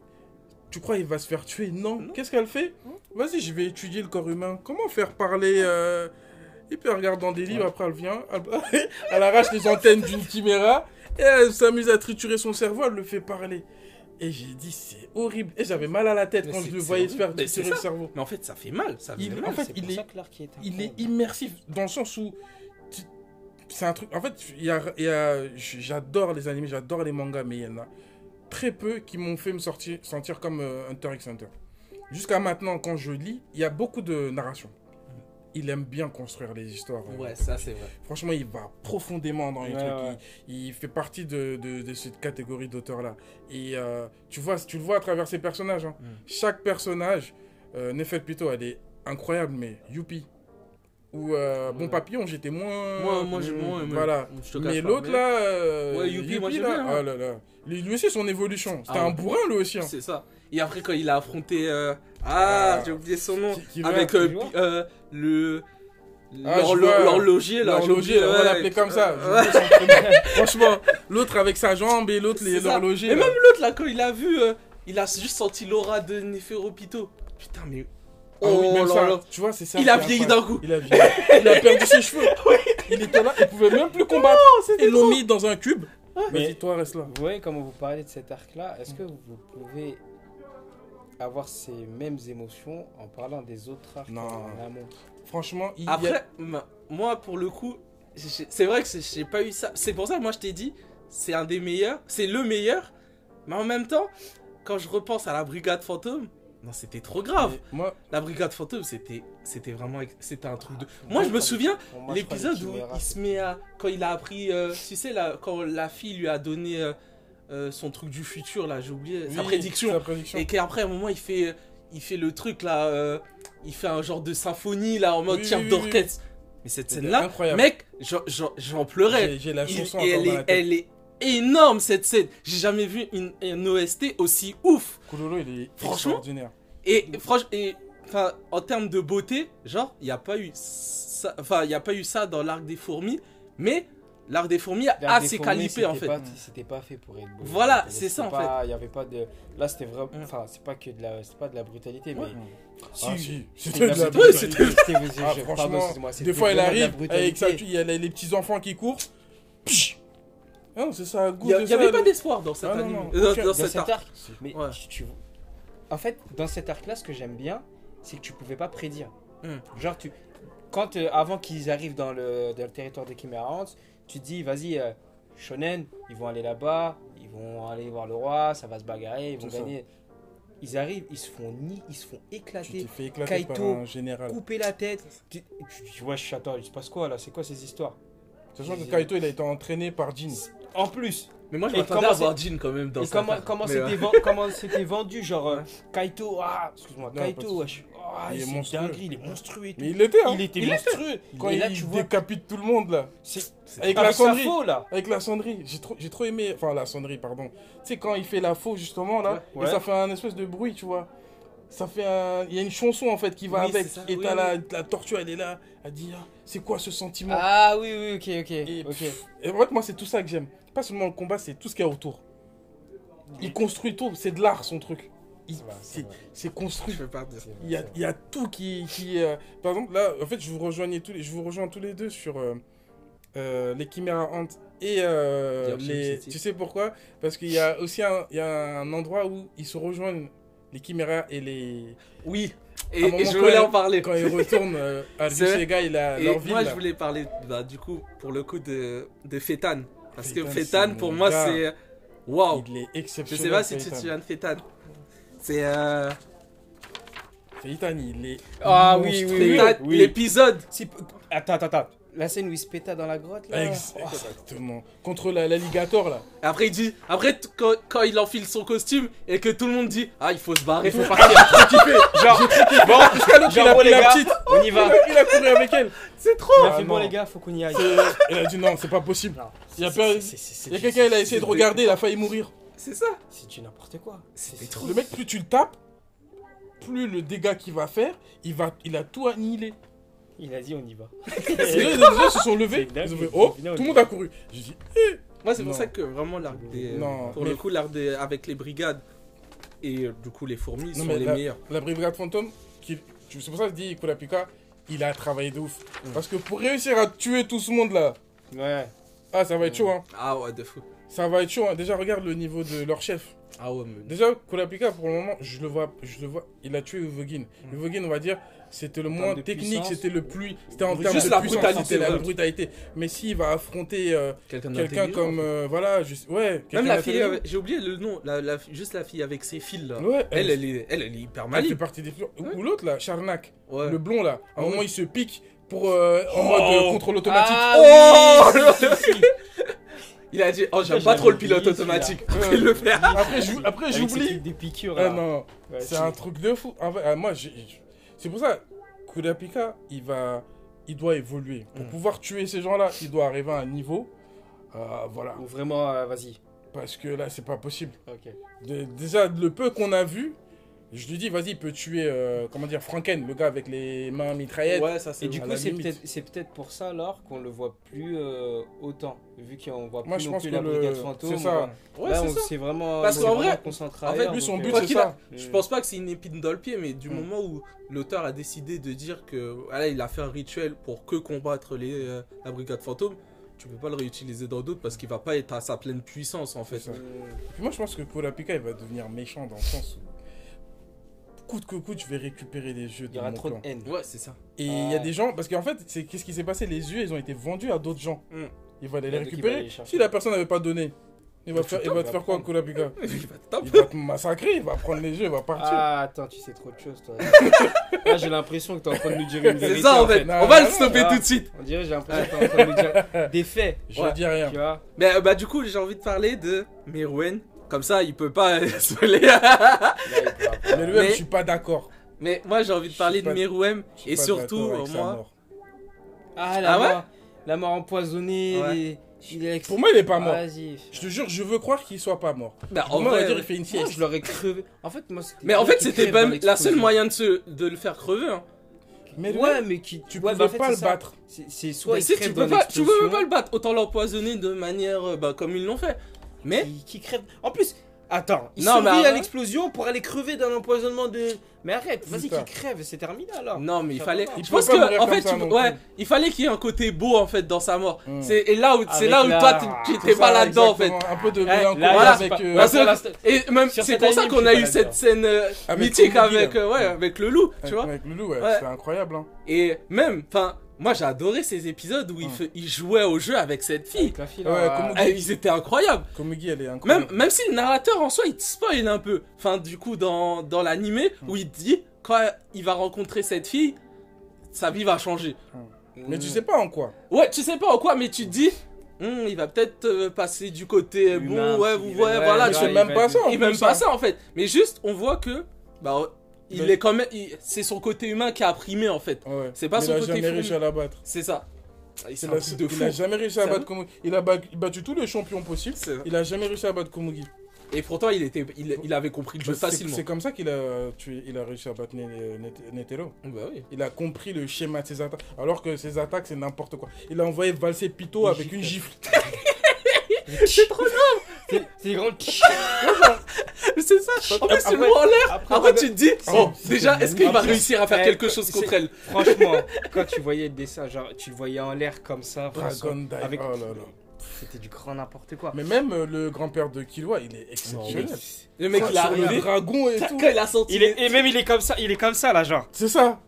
[SPEAKER 5] tu crois il va se faire tuer? Non. Qu'est-ce qu'elle fait? Vas-y, je vais étudier le corps humain. Comment faire parler euh... Et puis elle regarde dans des livres, après elle vient, elle, elle arrache les antennes d'une chiméra et elle s'amuse à triturer son cerveau, elle le fait parler. Et j'ai dit, c'est horrible. Et j'avais mal à la tête
[SPEAKER 4] Mais
[SPEAKER 5] quand je le voyais se faire triturer le cerveau.
[SPEAKER 4] Mais en fait, ça fait mal. Ça fait
[SPEAKER 5] Il-
[SPEAKER 4] mal.
[SPEAKER 5] en fait, il est-
[SPEAKER 6] ça que l'arc est
[SPEAKER 5] il est
[SPEAKER 6] incroyable.
[SPEAKER 5] immersif dans le sens où c'est un truc en fait il y a, il y a- j'adore les animés j'adore les mangas mais il y en a très peu qui m'ont fait me sortir, sentir comme euh, Hunter x Hunter jusqu'à maintenant quand je lis il y a beaucoup de narration il aime bien construire les histoires euh.
[SPEAKER 4] Ouais, ça, c'est vrai.
[SPEAKER 5] franchement il va profondément dans les
[SPEAKER 6] Ouais,
[SPEAKER 5] trucs
[SPEAKER 6] ouais.
[SPEAKER 5] Il, il fait partie de, de- de cette catégorie d'auteurs là et euh, tu vois tu le vois à travers ses personnages hein.
[SPEAKER 4] Mm.
[SPEAKER 5] chaque personnage euh, Nefet Pito elle est incroyable mais youpi ou euh, Bon. Papillon j'étais moins
[SPEAKER 4] Moi, moi, j'ai- moi,
[SPEAKER 5] Mm,
[SPEAKER 4] moi,
[SPEAKER 5] voilà
[SPEAKER 4] je te cache
[SPEAKER 5] mais
[SPEAKER 4] pas,
[SPEAKER 5] l'autre
[SPEAKER 4] mais-
[SPEAKER 5] là euh,
[SPEAKER 4] Ouais, Youpi, moi, j'aime
[SPEAKER 5] là,
[SPEAKER 4] bien, hein.
[SPEAKER 5] oh là là. lui, lui aussi son évolution c'était
[SPEAKER 4] Ah
[SPEAKER 5] un
[SPEAKER 4] ouais.
[SPEAKER 5] bourrin lui aussi hein.
[SPEAKER 4] C'est ça. Et après, quand il a affronté. euh, Ah,
[SPEAKER 5] Ah.
[SPEAKER 4] j'ai oublié son nom.
[SPEAKER 5] Qui- qui
[SPEAKER 4] Avec euh, pi- euh, le.
[SPEAKER 5] Ah, je
[SPEAKER 4] l'horlo-
[SPEAKER 5] vois.
[SPEAKER 4] L'horloger là. j'ai
[SPEAKER 5] L'horloger, on va
[SPEAKER 4] ouais.
[SPEAKER 5] l'appeler comme ça. j'ai
[SPEAKER 4] Ouais.
[SPEAKER 5] oublié son prénom. Franchement, l'autre avec sa jambe et l'autre les-
[SPEAKER 4] C'est ça.
[SPEAKER 5] l'horloger.
[SPEAKER 4] Et
[SPEAKER 5] là.
[SPEAKER 4] même l'autre là, quand il a vu, euh, il a juste senti l'aura de Neferopito. Putain, mais.
[SPEAKER 5] Ah oui,
[SPEAKER 4] Oh
[SPEAKER 5] même
[SPEAKER 4] là
[SPEAKER 5] ça,
[SPEAKER 4] là.
[SPEAKER 5] tu vois, c'est ça.
[SPEAKER 4] Il a vieilli d'un coup.
[SPEAKER 5] Il a vieilli. Il a perdu ses cheveux. Il était là, il pouvait même plus combattre. Ils l'ont mis dans un cube.
[SPEAKER 6] Mais-
[SPEAKER 5] Vas-y, toi, reste là.
[SPEAKER 6] Vous voyez comment vous parlez de cet arc-là Est-ce que vous pouvez avoir ces mêmes émotions en parlant des autres arcs
[SPEAKER 5] Non.
[SPEAKER 6] en amont
[SPEAKER 5] Franchement, il y a-
[SPEAKER 4] Après, ma- moi, pour le coup, c'est vrai que j'ai- j'ai pas eu ça. C'est pour ça que moi, je t'ai dit, c'est un des meilleurs. C'est le meilleur. Mais en même temps, quand je repense à la Brigade Fantôme, non, c'était trop grave.
[SPEAKER 5] Moi,
[SPEAKER 4] La Brigade Fantôme, c'était c'était vraiment c'était un truc de. Moi, je me souviens l'épisode où il se met à quand il a appris, euh, tu sais là, quand la fille lui a donné euh, euh, son truc du futur là, j'ai oublié sa prédiction.
[SPEAKER 5] Sa prédiction.
[SPEAKER 4] Et qu'après, à un moment, il fait, il fait le truc là, euh, il fait un genre de symphonie là en mode
[SPEAKER 5] Oui,
[SPEAKER 4] d'orchestre. Mais cette scène-là,
[SPEAKER 5] incroyable.
[SPEAKER 4] mec, j'en- pleurais.
[SPEAKER 5] J'ai la chanson
[SPEAKER 4] est,
[SPEAKER 5] la
[SPEAKER 4] elle est énorme cette scène. J'ai jamais vu une, une OST aussi ouf.
[SPEAKER 5] Kulolo, il est
[SPEAKER 4] Franchement,
[SPEAKER 5] extraordinaire.
[SPEAKER 4] Et franchement, et enfin, en termes de beauté, genre, il n'y a pas eu ça, enfin, il y a pas eu ça dans l'arc des fourmis, mais l'arc des fourmis a ses qualités en fait.
[SPEAKER 6] C'était pas fait pour être beau.
[SPEAKER 4] Voilà, c'est ça, en
[SPEAKER 6] pas- Il y avait pas de. Là, c'était vraiment.
[SPEAKER 4] Mm.
[SPEAKER 6] Enfin, c'est pas que de la. C'est pas de la brutalité, mais.
[SPEAKER 4] Ouais.
[SPEAKER 5] Ah si,
[SPEAKER 6] C'était
[SPEAKER 5] de la brutalité. Ah, franchement, des fois elle arrive avec les petits enfants qui courent. Psh non, c'est ça,
[SPEAKER 4] Il n'y avait pas d'espoir dans cet
[SPEAKER 5] Ah, non,
[SPEAKER 4] anime.
[SPEAKER 5] non,
[SPEAKER 4] dans-
[SPEAKER 5] aucun.
[SPEAKER 4] dans
[SPEAKER 6] Dans
[SPEAKER 4] cet
[SPEAKER 6] cet
[SPEAKER 4] arc.
[SPEAKER 6] arc, mais
[SPEAKER 4] Ouais.
[SPEAKER 6] tu- tu- en fait, dans cet arc-là, ce que j'aime bien, c'est que tu pouvais pas prédire.
[SPEAKER 4] Hmm.
[SPEAKER 6] Genre, tu, quand euh, avant qu'ils arrivent dans le, dans le territoire de Chimera tu te dis, vas-y, euh, Shonen, ils vont aller là-bas, ils vont aller voir le roi, ça va se bagarrer, ils vont
[SPEAKER 5] C'est ça.
[SPEAKER 6] gagner. Ils arrivent, ils se font ni, ils se font
[SPEAKER 5] Tu
[SPEAKER 6] éclater,
[SPEAKER 5] t'es fait éclater par
[SPEAKER 6] Kaito,
[SPEAKER 5] un général.
[SPEAKER 6] couper la tête. Tu, tu, tu vois, attends, il se passe quoi là? C'est quoi ces histoires?
[SPEAKER 5] Sachant que Kaito il a été entraîné par Jin.
[SPEAKER 6] En plus,
[SPEAKER 4] Mais moi, je m'attendais
[SPEAKER 6] comment
[SPEAKER 4] à voir Jin quand même dans cet
[SPEAKER 6] comment,
[SPEAKER 4] arc.
[SPEAKER 6] comment c'était
[SPEAKER 4] ouais.
[SPEAKER 6] ven- comment c'était vendu Genre, euh, Kaito, ah, excuse-moi, Kaito, wesh, ah,
[SPEAKER 5] Il est monstrueux.
[SPEAKER 6] dinguerie, il est monstrueux et tout.
[SPEAKER 5] Mais il l'était, hein.
[SPEAKER 6] Il était
[SPEAKER 4] Il
[SPEAKER 6] monstrueux.
[SPEAKER 5] Quand
[SPEAKER 6] et
[SPEAKER 5] il
[SPEAKER 6] là, tu vois,
[SPEAKER 5] décapite tout le monde là.
[SPEAKER 6] c'est
[SPEAKER 5] Avec
[SPEAKER 6] avec
[SPEAKER 5] la sonnerie.
[SPEAKER 6] faux là.
[SPEAKER 5] Avec la sonnerie, j'ai trop, j'ai trop aimé, enfin la sonnerie, pardon. Tu sais, quand il fait la faux justement là,
[SPEAKER 6] Ouais.
[SPEAKER 5] et
[SPEAKER 6] Ouais.
[SPEAKER 5] ça fait un espèce de bruit, tu vois. Ça fait un. Il y a une chanson en fait qui va
[SPEAKER 4] Oui,
[SPEAKER 5] avec.
[SPEAKER 4] ça,
[SPEAKER 5] et
[SPEAKER 4] oui,
[SPEAKER 5] t'as
[SPEAKER 4] oui.
[SPEAKER 5] la, la tortue, elle est là, elle dit ah, c'est quoi ce sentiment?
[SPEAKER 6] Ah oui, oui, ok, ok.
[SPEAKER 5] et, pff, et en fait, moi, c'est tout ça que j'aime. Pas seulement le combat, c'est tout ce qu'il y a autour. Il construit tout, c'est de l'art son truc. Il-
[SPEAKER 6] C'est
[SPEAKER 5] construit.
[SPEAKER 4] Je pas dire.
[SPEAKER 5] Il y a, il y a tout qui, qui euh, par exemple là en fait je vous rejoignais tous les je vous rejoins tous les deux sur euh, euh, les Chimera Ant et euh, les tu sais pourquoi? Parce qu'il y a aussi un, il y a un endroit où ils se rejoignent les Chimera et les
[SPEAKER 4] Oui. Et,
[SPEAKER 5] un moment,
[SPEAKER 4] et je voulais
[SPEAKER 5] elle-
[SPEAKER 4] en parler.
[SPEAKER 5] quand ils retournent euh, à
[SPEAKER 4] C'est vrai.
[SPEAKER 5] Sega et leur ville
[SPEAKER 4] moi, je voulais parler, bah, du coup, pour le coup de, de Fétan. Parce que
[SPEAKER 5] Fétan,
[SPEAKER 4] Fétan, pour moi,
[SPEAKER 5] gars.
[SPEAKER 4] c'est. Waouh!
[SPEAKER 5] il est
[SPEAKER 4] Je
[SPEAKER 5] exceptionnel
[SPEAKER 4] sais pas si tu te souviens de Fétan. C'est. Euh...
[SPEAKER 5] Feitan, il est
[SPEAKER 6] Ah oui, oui, oui.
[SPEAKER 4] Fétan, l'épisode!
[SPEAKER 6] Si- Attends, attends, attends. La scène où il se péta dans la grotte là.
[SPEAKER 5] Ex- exactement contre la- l'alligator là
[SPEAKER 4] Après, il dit. Après, t- quand, quand il enfile son costume et que tout le monde dit Ah, il faut se barrer.
[SPEAKER 6] Il faut partir. Genre, bon,
[SPEAKER 5] jusqu'à l'autre il a pris
[SPEAKER 6] les
[SPEAKER 5] la
[SPEAKER 6] gars,
[SPEAKER 5] petite
[SPEAKER 6] on y va.
[SPEAKER 5] il a couru avec elle
[SPEAKER 4] C'est trop!
[SPEAKER 6] Il a fait bon les gars, faut qu'on y aille.
[SPEAKER 5] Elle a dit non, c'est pas possible.
[SPEAKER 6] Non,
[SPEAKER 5] Il y a
[SPEAKER 6] c'est-
[SPEAKER 5] pas-
[SPEAKER 6] c'est- c'est- c'est-
[SPEAKER 5] Il y a
[SPEAKER 6] c'est-
[SPEAKER 5] quelqu'un, il a essayé de regarder, il a failli mourir.
[SPEAKER 4] C'est ça!
[SPEAKER 6] C'est du n'importe quoi.
[SPEAKER 4] C'était
[SPEAKER 6] C'est-
[SPEAKER 4] trop.
[SPEAKER 5] Le mec, plus tu le tapes, plus le dégât qu'il va faire, il, va, il a tout annihilé.
[SPEAKER 6] Il a dit on y va.
[SPEAKER 5] Les gens, se sont levés, ils ont fait oh, tout le monde a couru. J'ai dit
[SPEAKER 4] Moi, c'est pour ça que vraiment l'arc des.
[SPEAKER 5] Non,
[SPEAKER 4] pour
[SPEAKER 5] mais-
[SPEAKER 4] le coup, l'arc des. Avec les brigades et euh, du coup les fourmis
[SPEAKER 5] Non,
[SPEAKER 4] sont
[SPEAKER 5] mais
[SPEAKER 4] les
[SPEAKER 5] la-
[SPEAKER 4] meilleurs.
[SPEAKER 5] la brigade fantôme, qui, c'est pour ça que je dis Kurapika, il a travaillé de ouf.
[SPEAKER 4] Mm.
[SPEAKER 5] Parce que pour réussir à tuer tout ce monde là,
[SPEAKER 6] Ouais.
[SPEAKER 5] ah ça va être chaud hein.
[SPEAKER 4] Ah ouais, de fou.
[SPEAKER 5] Ça va être chaud hein. Déjà regarde le niveau de leur chef.
[SPEAKER 4] Ah ouais, mais.
[SPEAKER 5] Déjà Kurapika pour le moment, je le vois, je le vois, il a tué Uvogin. Uvogin on va dire, c'était le moins technique, c'était le plus, c'était en termes
[SPEAKER 4] Juste
[SPEAKER 5] de
[SPEAKER 4] la
[SPEAKER 5] puissance,
[SPEAKER 4] brutalité,
[SPEAKER 5] la
[SPEAKER 4] ouais.
[SPEAKER 5] brutalité. Mais s'il va affronter euh,
[SPEAKER 4] Quelqu'un
[SPEAKER 5] comme, euh, voilà, juste, ouais, quelqu'un
[SPEAKER 4] Même la fille, euh, j'ai oublié le nom, la, la- juste la fille avec ses fils là.
[SPEAKER 5] Ouais,
[SPEAKER 4] Elle, elle est, elle, elle est hyper
[SPEAKER 5] elle fait
[SPEAKER 4] maligne.
[SPEAKER 5] partie des fleurs. Ou l'autre là, Charnak,
[SPEAKER 4] Ouais.
[SPEAKER 5] le blond là, à un
[SPEAKER 4] Ah
[SPEAKER 5] moment il se pique pour euh, en mode euh, contrôle automatique.
[SPEAKER 6] Ah oui, si.
[SPEAKER 4] Il a dit Oh, j'aime pas trop le pilote automatique. Après, il le fait.
[SPEAKER 5] Après, j'ou- après j'oublie.
[SPEAKER 6] trucs des piqûres
[SPEAKER 5] Ah non,
[SPEAKER 6] Ouais,
[SPEAKER 5] c'est un truc de fou. En vrai, ah, moi, j'ai- c'est pour ça, Kurapika, il va, il doit évoluer. Pour
[SPEAKER 4] Mm.
[SPEAKER 5] pouvoir tuer ces gens-là, il doit arriver à un niveau, euh, voilà.
[SPEAKER 6] Ou vraiment, euh, vas-y.
[SPEAKER 5] Parce que là, c'est pas possible. De- déjà, le peu qu'on a vu, je lui dis, vas-y, il peut tuer, euh, comment dire, Franken, le gars avec les mains mitraillettes.
[SPEAKER 4] Ouais, ça c'est
[SPEAKER 6] Et du coup, c'est peut-être c'est peut-être pour ça alors qu'on le voit plus euh, autant. Vu qu'on voit plus
[SPEAKER 5] Moi, je
[SPEAKER 6] non
[SPEAKER 5] pense
[SPEAKER 6] plus
[SPEAKER 5] que
[SPEAKER 6] la
[SPEAKER 5] le-
[SPEAKER 6] brigade fantôme.
[SPEAKER 5] c'est
[SPEAKER 6] on
[SPEAKER 5] ça.
[SPEAKER 6] voit-
[SPEAKER 4] Ouais,
[SPEAKER 6] Là,
[SPEAKER 4] c'est
[SPEAKER 6] on
[SPEAKER 4] ça.
[SPEAKER 6] vraiment.
[SPEAKER 4] Parce
[SPEAKER 6] on
[SPEAKER 4] qu'en
[SPEAKER 6] s'est
[SPEAKER 4] vrai-
[SPEAKER 6] vraiment concentré
[SPEAKER 4] en fait,
[SPEAKER 6] ailleurs,
[SPEAKER 5] lui, son
[SPEAKER 6] donc,
[SPEAKER 5] but,
[SPEAKER 6] euh,
[SPEAKER 4] Quoi
[SPEAKER 5] c'est
[SPEAKER 4] qu'il
[SPEAKER 5] ça.
[SPEAKER 4] a- Je pense pas que c'est une épine dans le pied, mais du
[SPEAKER 6] Mm.
[SPEAKER 4] moment où l'auteur a décidé de dire que voilà, il a fait un rituel pour que combattre les, euh, la brigade fantôme, tu peux pas le réutiliser dans d'autres parce qu'il va pas être à sa pleine puissance en fait.
[SPEAKER 5] C'est ça.
[SPEAKER 6] euh,
[SPEAKER 5] Puis moi, je pense que Kurapika, il va devenir méchant dans le sens où, coûte que coûte, je vais récupérer les jeux
[SPEAKER 6] Il
[SPEAKER 5] de
[SPEAKER 6] y aura trop de haine.
[SPEAKER 4] Ouais, c'est ça.
[SPEAKER 5] Et il y a des gens, parce qu'en fait, c'est qu'est-ce qui s'est passé? Les yeux, ils ont été vendus à d'autres gens.
[SPEAKER 4] Mm.
[SPEAKER 5] Il va aller
[SPEAKER 6] Il y a
[SPEAKER 5] les
[SPEAKER 6] d'autres qui
[SPEAKER 5] récupérer.
[SPEAKER 6] vont aller les chercher.
[SPEAKER 5] si la personne n'avait pas donné, il va, faire, il va te faire quoi. Kurapika
[SPEAKER 4] Il va te taper.
[SPEAKER 5] Il va te massacrer, il va prendre les yeux, il va partir.
[SPEAKER 6] Ah, attends, tu sais trop de choses, toi. Là, j'ai l'impression que t'es en train de nous dire une
[SPEAKER 4] C'est
[SPEAKER 6] vérité.
[SPEAKER 4] ça en fait.
[SPEAKER 5] Non,
[SPEAKER 4] On va
[SPEAKER 5] non,
[SPEAKER 4] le stopper tout de suite.
[SPEAKER 6] On dirait, j'ai l'impression que t'es en train de nous dire des faits.
[SPEAKER 5] je
[SPEAKER 4] ouais.
[SPEAKER 5] dis rien.
[SPEAKER 6] Tu vois
[SPEAKER 4] Mais euh, bah du coup, j'ai envie de parler de Meruem. Comme ça, il peut pas se mêler.
[SPEAKER 6] Pourra pas.
[SPEAKER 5] Mais lui,
[SPEAKER 4] Mais-
[SPEAKER 5] je suis pas d'accord.
[SPEAKER 4] Mais moi, j'ai envie de parler de Meruem et surtout
[SPEAKER 5] sa
[SPEAKER 4] moi.
[SPEAKER 6] Ah, la
[SPEAKER 4] Ah ouais
[SPEAKER 6] mort. La mort empoisonnée.
[SPEAKER 4] Ouais.
[SPEAKER 6] les-
[SPEAKER 5] Pour moi, il est pas mort.
[SPEAKER 6] Vas-y.
[SPEAKER 5] Je te jure, je veux croire qu'il soit pas mort.
[SPEAKER 4] Bah, en
[SPEAKER 5] moi, on va
[SPEAKER 4] vrai,
[SPEAKER 5] dire il fait une
[SPEAKER 6] Moi, je l'aurais crevé. En fait, moi, c'était
[SPEAKER 4] Mais en fait, c'était pas la seule moyen de, se, de le faire crever. Hein.
[SPEAKER 5] Mais lui,
[SPEAKER 6] Ouais, mais qui.
[SPEAKER 5] tu
[SPEAKER 6] ouais,
[SPEAKER 5] pouvais
[SPEAKER 6] bah, en fait,
[SPEAKER 5] pas le
[SPEAKER 6] ça.
[SPEAKER 5] battre.
[SPEAKER 6] C'est soit
[SPEAKER 4] Mais
[SPEAKER 6] il
[SPEAKER 4] si,
[SPEAKER 6] crève
[SPEAKER 4] tu peux, pas, tu peux même pas le battre. Autant l'empoisonner de manière euh, bah, comme ils l'ont fait. Mais
[SPEAKER 6] qui, qui crève. En plus, attends, il
[SPEAKER 4] Non, mais
[SPEAKER 6] survit à
[SPEAKER 4] arrête.
[SPEAKER 6] l'explosion pour aller crever d'un empoisonnement de. Mais arrête, vas-y, qu'il crève, c'est terminé alors.
[SPEAKER 4] Non, mais il fallait. Je pense que en fait,
[SPEAKER 5] ça
[SPEAKER 4] tu-
[SPEAKER 5] non
[SPEAKER 4] ouais, il fallait qu'il y ait un côté beau en fait dans sa mort.
[SPEAKER 5] Mm.
[SPEAKER 4] C'est et là où c'est là où
[SPEAKER 6] la-
[SPEAKER 4] toi tu- tu
[SPEAKER 6] C'est
[SPEAKER 4] étais
[SPEAKER 5] C'est
[SPEAKER 4] pas là-dedans en fait.
[SPEAKER 5] Un peu de
[SPEAKER 6] Eh,
[SPEAKER 5] mélancolie
[SPEAKER 6] là,
[SPEAKER 4] voilà,
[SPEAKER 5] avec. euh,
[SPEAKER 4] Parce
[SPEAKER 6] Là,
[SPEAKER 4] Et même c'est pour ça qu'on a eu cette scène euh,
[SPEAKER 5] Avec
[SPEAKER 4] mythique avec euh, ouais avec le loup, tu vois.
[SPEAKER 5] avec le loup, ouais,
[SPEAKER 4] Ouais.
[SPEAKER 5] c'est incroyable. Hein.
[SPEAKER 4] Et même, enfin, moi j'ai adoré ces épisodes où il, fait- il jouait au jeu avec cette fille.
[SPEAKER 6] Avec la fille,
[SPEAKER 5] Ouais,
[SPEAKER 6] là,
[SPEAKER 4] Eh, ils étaient incroyables.
[SPEAKER 5] Komugi, elle est
[SPEAKER 4] Même,
[SPEAKER 5] incroyable.
[SPEAKER 4] même si le narrateur en soi il te spoil un peu. Enfin, du coup, dans, dans l'animé, où il te dit quand il va rencontrer cette fille, sa vie va changer.
[SPEAKER 5] Mais tu sais pas en quoi.
[SPEAKER 4] Ouais, tu sais pas en quoi, mais tu te dis, Hum, il va peut-être euh, passer du côté
[SPEAKER 6] Humain,
[SPEAKER 4] bon, ouais, vous
[SPEAKER 6] il
[SPEAKER 4] voyez, voilà,
[SPEAKER 6] ouais,
[SPEAKER 4] tu
[SPEAKER 5] c'est
[SPEAKER 6] il
[SPEAKER 5] même pas ça. en
[SPEAKER 4] il même pas
[SPEAKER 5] hein.
[SPEAKER 4] ça en fait. Mais juste, on voit que, bah, il
[SPEAKER 5] Mais-
[SPEAKER 4] est quand même, c'est son côté humain qui a primé en fait.
[SPEAKER 5] Ouais.
[SPEAKER 4] C'est pas
[SPEAKER 5] Mais
[SPEAKER 4] son
[SPEAKER 5] il a
[SPEAKER 4] côté
[SPEAKER 5] jamais réussi à la battre.
[SPEAKER 4] C'est ça. Ah,
[SPEAKER 5] Il a,
[SPEAKER 4] truc de
[SPEAKER 5] il
[SPEAKER 4] fou.
[SPEAKER 5] a jamais réussi à battre Komugi. Il a ba- battu tous les champions possibles. Il a jamais réussi à battre Komugi.
[SPEAKER 4] Et pourtant, il, était, il, il avait compris le jeu facilement.
[SPEAKER 5] C'est comme ça qu'il a, tué- il a réussi à battre Ne- Ne- Netero.
[SPEAKER 4] Bah oui.
[SPEAKER 5] Il a compris le schéma de ses attaques. Alors que ses attaques, c'est n'importe quoi. Il a envoyé valser Pito avec une gifle.
[SPEAKER 6] C'est trop grave C'est grand.
[SPEAKER 4] C'est ça. En plus,
[SPEAKER 5] après-
[SPEAKER 4] le en l'air.
[SPEAKER 6] Après,
[SPEAKER 4] tu te dis, oh,
[SPEAKER 5] c'est
[SPEAKER 4] déjà, est-ce qu'il va réussir à faire
[SPEAKER 6] Eh,
[SPEAKER 4] quelque chose
[SPEAKER 6] c'est-
[SPEAKER 4] contre elle?
[SPEAKER 6] Franchement, quand tu voyais le dessin, genre, tu le voyais en l'air comme ça,
[SPEAKER 5] Dragon
[SPEAKER 6] avec-
[SPEAKER 5] Oh là là.
[SPEAKER 6] c'était du grand n'importe quoi.
[SPEAKER 5] Mais même euh, le grand-père de Killua, il est exceptionnel.
[SPEAKER 4] Le mec, il a
[SPEAKER 5] le
[SPEAKER 4] arrivé.
[SPEAKER 5] dragon et tout.
[SPEAKER 4] Il a senti.
[SPEAKER 6] Il est, et même il est comme ça, il est comme ça là, genre.
[SPEAKER 5] C'est ça.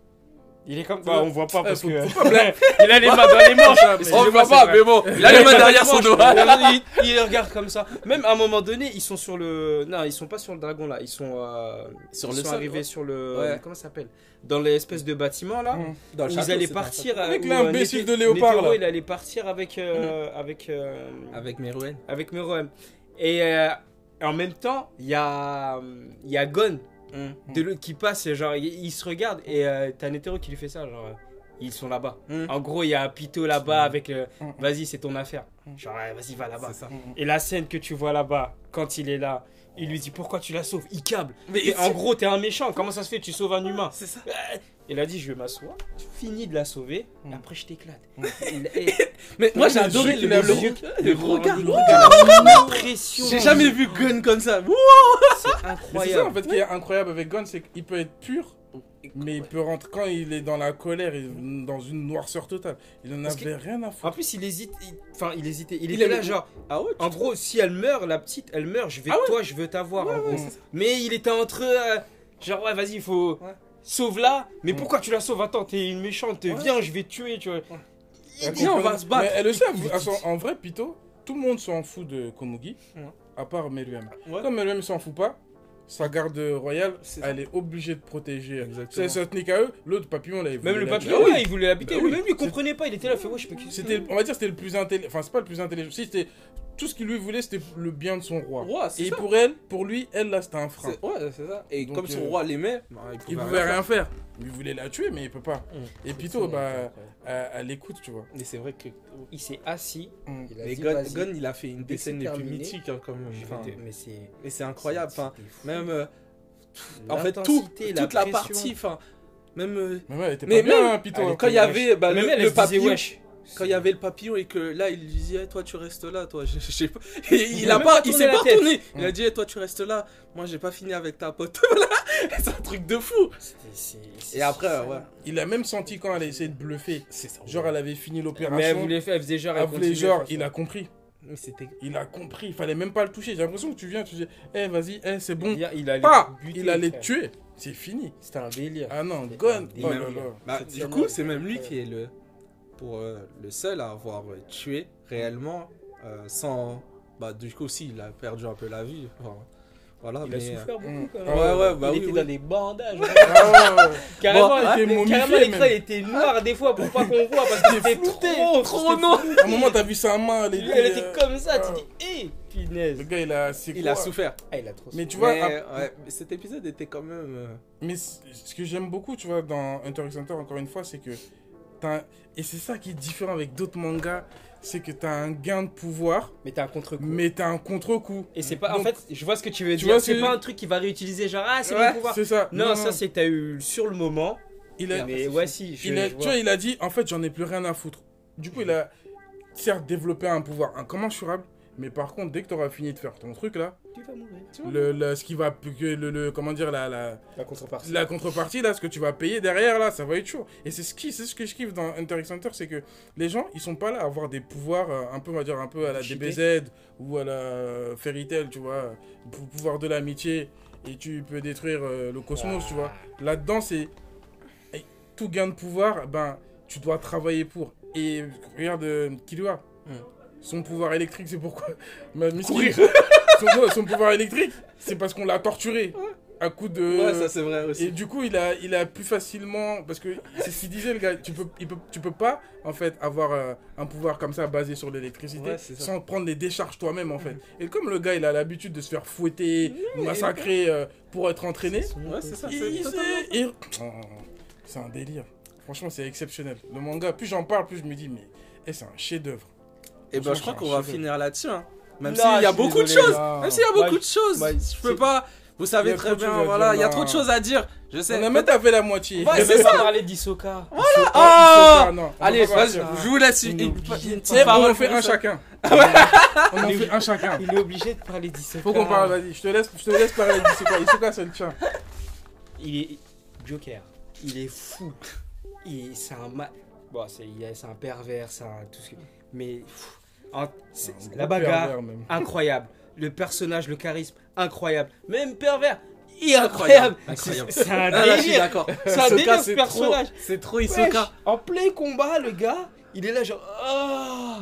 [SPEAKER 6] Il est comme. Bah, on voit pas parce que. il a les mains dans les manches.
[SPEAKER 5] Mais-
[SPEAKER 4] On le voit pas,
[SPEAKER 6] vrai.
[SPEAKER 4] mais bon, il a les mains derrière son dos.
[SPEAKER 6] il, il les regarde comme ça. Même à un moment donné, ils sont sur le. Non, ils sont pas sur le dragon là. Ils sont. euh,
[SPEAKER 4] Sur
[SPEAKER 6] ils
[SPEAKER 4] le
[SPEAKER 6] sont
[SPEAKER 4] sol,
[SPEAKER 6] arrivés
[SPEAKER 4] ouais.
[SPEAKER 6] sur le.
[SPEAKER 4] Ouais.
[SPEAKER 6] Comment ça s'appelle? Dans l'espèce de bâtiment là.
[SPEAKER 4] Dans
[SPEAKER 6] Où
[SPEAKER 4] le
[SPEAKER 6] ils allaient partir.
[SPEAKER 5] Avec
[SPEAKER 6] où,
[SPEAKER 5] l'imbécile
[SPEAKER 6] Nété-
[SPEAKER 5] de Léopard,
[SPEAKER 6] Nétéro,
[SPEAKER 5] là.
[SPEAKER 6] il allait partir avec. euh, Avec. euh.
[SPEAKER 4] Avec Meruem.
[SPEAKER 6] avec Meruem. Et euh, en même temps, il y a. euh, Il y a Gon de l'autre qui passe, genre, il, il se regarde et euh, t'as Netero qui lui fait ça, genre, euh, ils sont là-bas.
[SPEAKER 4] Mm.
[SPEAKER 6] En gros, il y a Pito là-bas avec, euh,
[SPEAKER 5] Mm.
[SPEAKER 6] vas-y, c'est ton affaire.
[SPEAKER 5] Mm.
[SPEAKER 6] Genre, ouais, vas-y, va là-bas. Et la scène que tu vois là-bas, quand il est là, il lui dit pourquoi tu la sauves? Il câble.
[SPEAKER 4] Mais
[SPEAKER 6] Et en gros, t'es un méchant. Comment ça se fait? Tu sauves un humain
[SPEAKER 4] c'est ça.
[SPEAKER 6] Il a dit je vais m'asseoir, finis de la sauver, et après je t'éclate.
[SPEAKER 5] Mm.
[SPEAKER 6] Et-
[SPEAKER 4] Mais moi, j'ai
[SPEAKER 5] le
[SPEAKER 4] adoré le, le-
[SPEAKER 5] vu.
[SPEAKER 4] le regard.
[SPEAKER 6] le regard, l'impression.
[SPEAKER 4] J'ai jamais vu Gun comme ça. Wouh
[SPEAKER 6] C'est
[SPEAKER 5] Mais c'est ça en
[SPEAKER 6] incroyable.
[SPEAKER 5] fait qui est incroyable avec Gon, c'est qu'il peut être pur, mais il peut rentrer quand il est dans la colère, il- dans une noirceur totale. Il en
[SPEAKER 6] Parce que-
[SPEAKER 5] avait rien à
[SPEAKER 6] En
[SPEAKER 5] foutre.
[SPEAKER 6] plus, il hésite. il- Enfin, il hésitait. Il,
[SPEAKER 4] Il
[SPEAKER 6] était
[SPEAKER 4] aimait-
[SPEAKER 6] là, genre.
[SPEAKER 4] Ah ouais
[SPEAKER 6] En gros, si elle meurt, la petite, elle meurt. Je vais
[SPEAKER 4] Ah ouais
[SPEAKER 6] toi, je veux t'avoir. en gros. Mais il était entre. euh, genre, ouais, vas-y, il faut.
[SPEAKER 4] Ouais.
[SPEAKER 6] Sauve-la. Mais
[SPEAKER 5] Mm.
[SPEAKER 6] pourquoi tu la sauves? Attends, t'es une méchante. Viens, je vais te tuer. Tu vois.
[SPEAKER 5] Elle
[SPEAKER 4] Viens, on va se battre.
[SPEAKER 5] Mais elle le sait,
[SPEAKER 4] Il-
[SPEAKER 5] en vrai, Pito, tout le monde s'en fout de Komugi,
[SPEAKER 4] Ouais.
[SPEAKER 5] à part Meruem.
[SPEAKER 4] Ouais.
[SPEAKER 5] Comme Meruem s'en fout pas, sa garde royale,
[SPEAKER 4] C'est
[SPEAKER 5] elle est obligée de protéger.
[SPEAKER 4] Exactement.
[SPEAKER 5] C'est ça tenait qu'à eux, l'autre papillon, là, il
[SPEAKER 6] Même le papillon,
[SPEAKER 5] tuer.
[SPEAKER 6] ouais, il voulait l'habiter.
[SPEAKER 5] Bah oui.
[SPEAKER 6] Même lui, il comprenait pas. Il était là, il fait, ouais, je sais pas qui.
[SPEAKER 5] C'était, on va dire, c'était le plus intelligent. Enfin, c'est pas le plus intelligent. Si, c'était tout ce qu'il lui voulait, c'était le bien de son roi. Et
[SPEAKER 4] ça.
[SPEAKER 5] pour elle, pour lui, elle là, c'était un frein.
[SPEAKER 4] C'est- Ouais, c'est ça. Et
[SPEAKER 5] Donc,
[SPEAKER 4] comme son
[SPEAKER 5] euh,
[SPEAKER 4] roi l'aimait, bah, il
[SPEAKER 5] Il
[SPEAKER 4] pouvait,
[SPEAKER 5] pouvait
[SPEAKER 4] rien
[SPEAKER 5] rien faire. Il voulait la tuer, mais il peut pas.
[SPEAKER 4] Mm.
[SPEAKER 5] Et Pito, bah, elle, elle écoute, tu vois.
[SPEAKER 4] Mais c'est vrai que.
[SPEAKER 6] Il s'est assis.
[SPEAKER 5] Mm.
[SPEAKER 6] Il a
[SPEAKER 4] Mais Gun, il a fait une des scènes les plus mythiques hein, quand même. Enfin,
[SPEAKER 6] Mais c'est.
[SPEAKER 4] mais c'est incroyable. Enfin, même. euh, en fait, tout, toute la partie. Enfin, même. euh,
[SPEAKER 5] Mais ouais, elle était
[SPEAKER 4] Mais
[SPEAKER 5] pas bien,
[SPEAKER 4] même-
[SPEAKER 5] hein, Pito. Hein.
[SPEAKER 4] quand il y avait bah, le, papillon. Quand il y avait le papillon et que là il lui disait toi tu restes là toi je, je sais pas Et il
[SPEAKER 6] a
[SPEAKER 4] a pas
[SPEAKER 6] pas
[SPEAKER 4] il s'est pas retourné il a dit Eh, toi tu restes là moi j'ai pas fini avec ta pote c'est un truc de fou et après ouais
[SPEAKER 5] Il a même senti quand elle a essayé de bluffer.
[SPEAKER 4] c'est ça
[SPEAKER 5] Genre, elle avait fini
[SPEAKER 6] Mais elle
[SPEAKER 5] l'opération.
[SPEAKER 6] voulait faire, elle faisait genre. elle
[SPEAKER 5] Elle voulait genre, il a compris.
[SPEAKER 4] mais
[SPEAKER 5] Il a compris. Il fallait même pas le toucher. J'ai l'impression que tu viens, tu dis, eh, vas-y, eh, c'est bon.
[SPEAKER 6] Il, a- il allait buter,
[SPEAKER 5] Il tuer. C'est fini.
[SPEAKER 6] C'était un délire.
[SPEAKER 5] Ah non,
[SPEAKER 6] C'est
[SPEAKER 5] Gon.
[SPEAKER 6] un
[SPEAKER 5] Oh
[SPEAKER 6] délire.
[SPEAKER 5] là là.
[SPEAKER 4] Bah, du coup
[SPEAKER 6] c'est
[SPEAKER 4] même lui qui est le pour euh, le seul à avoir euh, tué réellement euh, sans bah du coup aussi il a perdu un peu la vie enfin, voilà
[SPEAKER 6] Il a
[SPEAKER 4] mais euh,
[SPEAKER 6] souffert beaucoup quand même.
[SPEAKER 5] Ah
[SPEAKER 4] ouais ouais bah
[SPEAKER 6] il
[SPEAKER 4] oui,
[SPEAKER 6] était
[SPEAKER 4] oui.
[SPEAKER 6] dans des bandages.
[SPEAKER 5] Ah ouais, ouais.
[SPEAKER 6] carrément,
[SPEAKER 4] Bon,
[SPEAKER 6] il
[SPEAKER 5] il était momifié,
[SPEAKER 6] carrément, l'écran
[SPEAKER 5] même.
[SPEAKER 6] il était noir des fois pour pas qu'on voit parce qu'il était
[SPEAKER 5] flouté,
[SPEAKER 6] trop,
[SPEAKER 4] trop noir.
[SPEAKER 5] À un moment, t'as vu sa main. Elle était,
[SPEAKER 6] Elle était comme ça, tu
[SPEAKER 5] ah.
[SPEAKER 6] dis, hé, punaise.
[SPEAKER 5] Le gars, il a. c'est
[SPEAKER 4] il a souffert
[SPEAKER 6] Ah, il a trop
[SPEAKER 5] Mais tu
[SPEAKER 6] souffert.
[SPEAKER 5] vois,
[SPEAKER 4] mais,
[SPEAKER 5] ap-
[SPEAKER 4] ouais, mais cet épisode était quand même
[SPEAKER 5] Mais ce que j'aime beaucoup, tu vois, dans Hunter x Hunter, encore une fois, c'est que Et c'est ça qui est différent avec d'autres mangas, c'est que t'as un gain de pouvoir,
[SPEAKER 6] Mais t'as un contre-coup.
[SPEAKER 5] mais t'as un contre-coup.
[SPEAKER 6] Et c'est pas. En fait, je vois ce que tu veux
[SPEAKER 5] Tu
[SPEAKER 6] dire. C'est pas un truc qui va réutiliser, genre, ah, c'est
[SPEAKER 5] Ouais,
[SPEAKER 6] mon pouvoir.
[SPEAKER 5] c'est ça.
[SPEAKER 6] Non, ça, c'est que t'as eu sur le moment.
[SPEAKER 5] Il a,
[SPEAKER 6] Mais ouais, si. je-
[SPEAKER 5] il a-
[SPEAKER 6] je
[SPEAKER 5] tu vois, il a dit, en fait, j'en ai plus rien à foutre. Du coup, il a certes développé un pouvoir incommensurable, mais par contre, dès que tu auras fini de faire ton truc là,
[SPEAKER 6] Tu vas mourir. Tu vas
[SPEAKER 5] le, le- ce qui va, que le, le- comment dire, la, la,
[SPEAKER 6] La contrepartie.
[SPEAKER 5] la contrepartie là, ce que tu vas payer derrière là, ça va être chaud. Et c'est ce qui, c'est ce que je kiffe dans Hunter x Hunter, c'est que les gens, ils sont pas là à avoir des pouvoirs euh, un peu, on va dire un peu à la. DBZ ou à la Fairy Tail, tu vois, pou- pouvoir de l'amitié et tu peux détruire euh, le cosmos, tu vois. Là-dedans, c'est et tout gain de pouvoir, ben, tu dois travailler pour. Et regarde euh, Killua.
[SPEAKER 4] Hmm.
[SPEAKER 5] Son pouvoir électrique, c'est pourquoi Ma Miskin, son, son pouvoir électrique, c'est parce qu'on l'a torturé à coup de.
[SPEAKER 4] Ouais, ça c'est vrai aussi.
[SPEAKER 5] Et du coup, il a, il a plus facilement. Parce que c'est ce qu'il disait, le gars. Tu peux, il peut, tu peux pas, en fait, avoir euh, un pouvoir comme ça basé sur l'électricité
[SPEAKER 4] Ouais,
[SPEAKER 5] sans prendre les décharges toi-même, en fait. Et comme le gars, il a l'habitude de se faire fouetter, massacrer euh, pour être entraîné,
[SPEAKER 4] Ouais, c'est ça.
[SPEAKER 5] il- et- Oh, c'est un délire. Franchement, c'est exceptionnel. Le manga, plus j'en parle, plus je me dis, mais eh, c'est un chef-d'œuvre.
[SPEAKER 4] Et ben je crois qu'on va finir là-dessus. Hein. Même s'il y a beaucoup de
[SPEAKER 6] désolé.
[SPEAKER 4] choses. Même s'il y a beaucoup de choses. je peux pas. Vous savez très
[SPEAKER 5] de
[SPEAKER 4] bien, voilà, il y a trop de choses à dire. Je sais.
[SPEAKER 5] On a même pas fait la moitié.
[SPEAKER 4] Ouais, c'est ça.
[SPEAKER 6] parler d'Isoka.
[SPEAKER 5] Oh
[SPEAKER 4] Ah Allez, vas-y, je vous laisse une, petite parole
[SPEAKER 5] on fait un chacun. on en fait un chacun.
[SPEAKER 6] Il est obligé de parler d'Isoka.
[SPEAKER 5] Faut qu'on parle, vas-y. Je te laisse, je te laisse parler d'Isoka. Isoka, c'est le tien.
[SPEAKER 6] Il est Joker. Il est fou. C'est un ma... bon, c'est un pervers, c'est un tout ce que... mais pff, en- la bagarre incroyable. Le personnage, le charisme incroyable. Même pervers, il est incroyable.
[SPEAKER 4] Incroyable.
[SPEAKER 6] C'est c'est un
[SPEAKER 4] Ah, là, je suis
[SPEAKER 6] délire.
[SPEAKER 4] d'accord.
[SPEAKER 6] C'est un délire ce personnage.
[SPEAKER 4] C'est trop Isoka.
[SPEAKER 6] en plein combat, le gars, il est là genre ah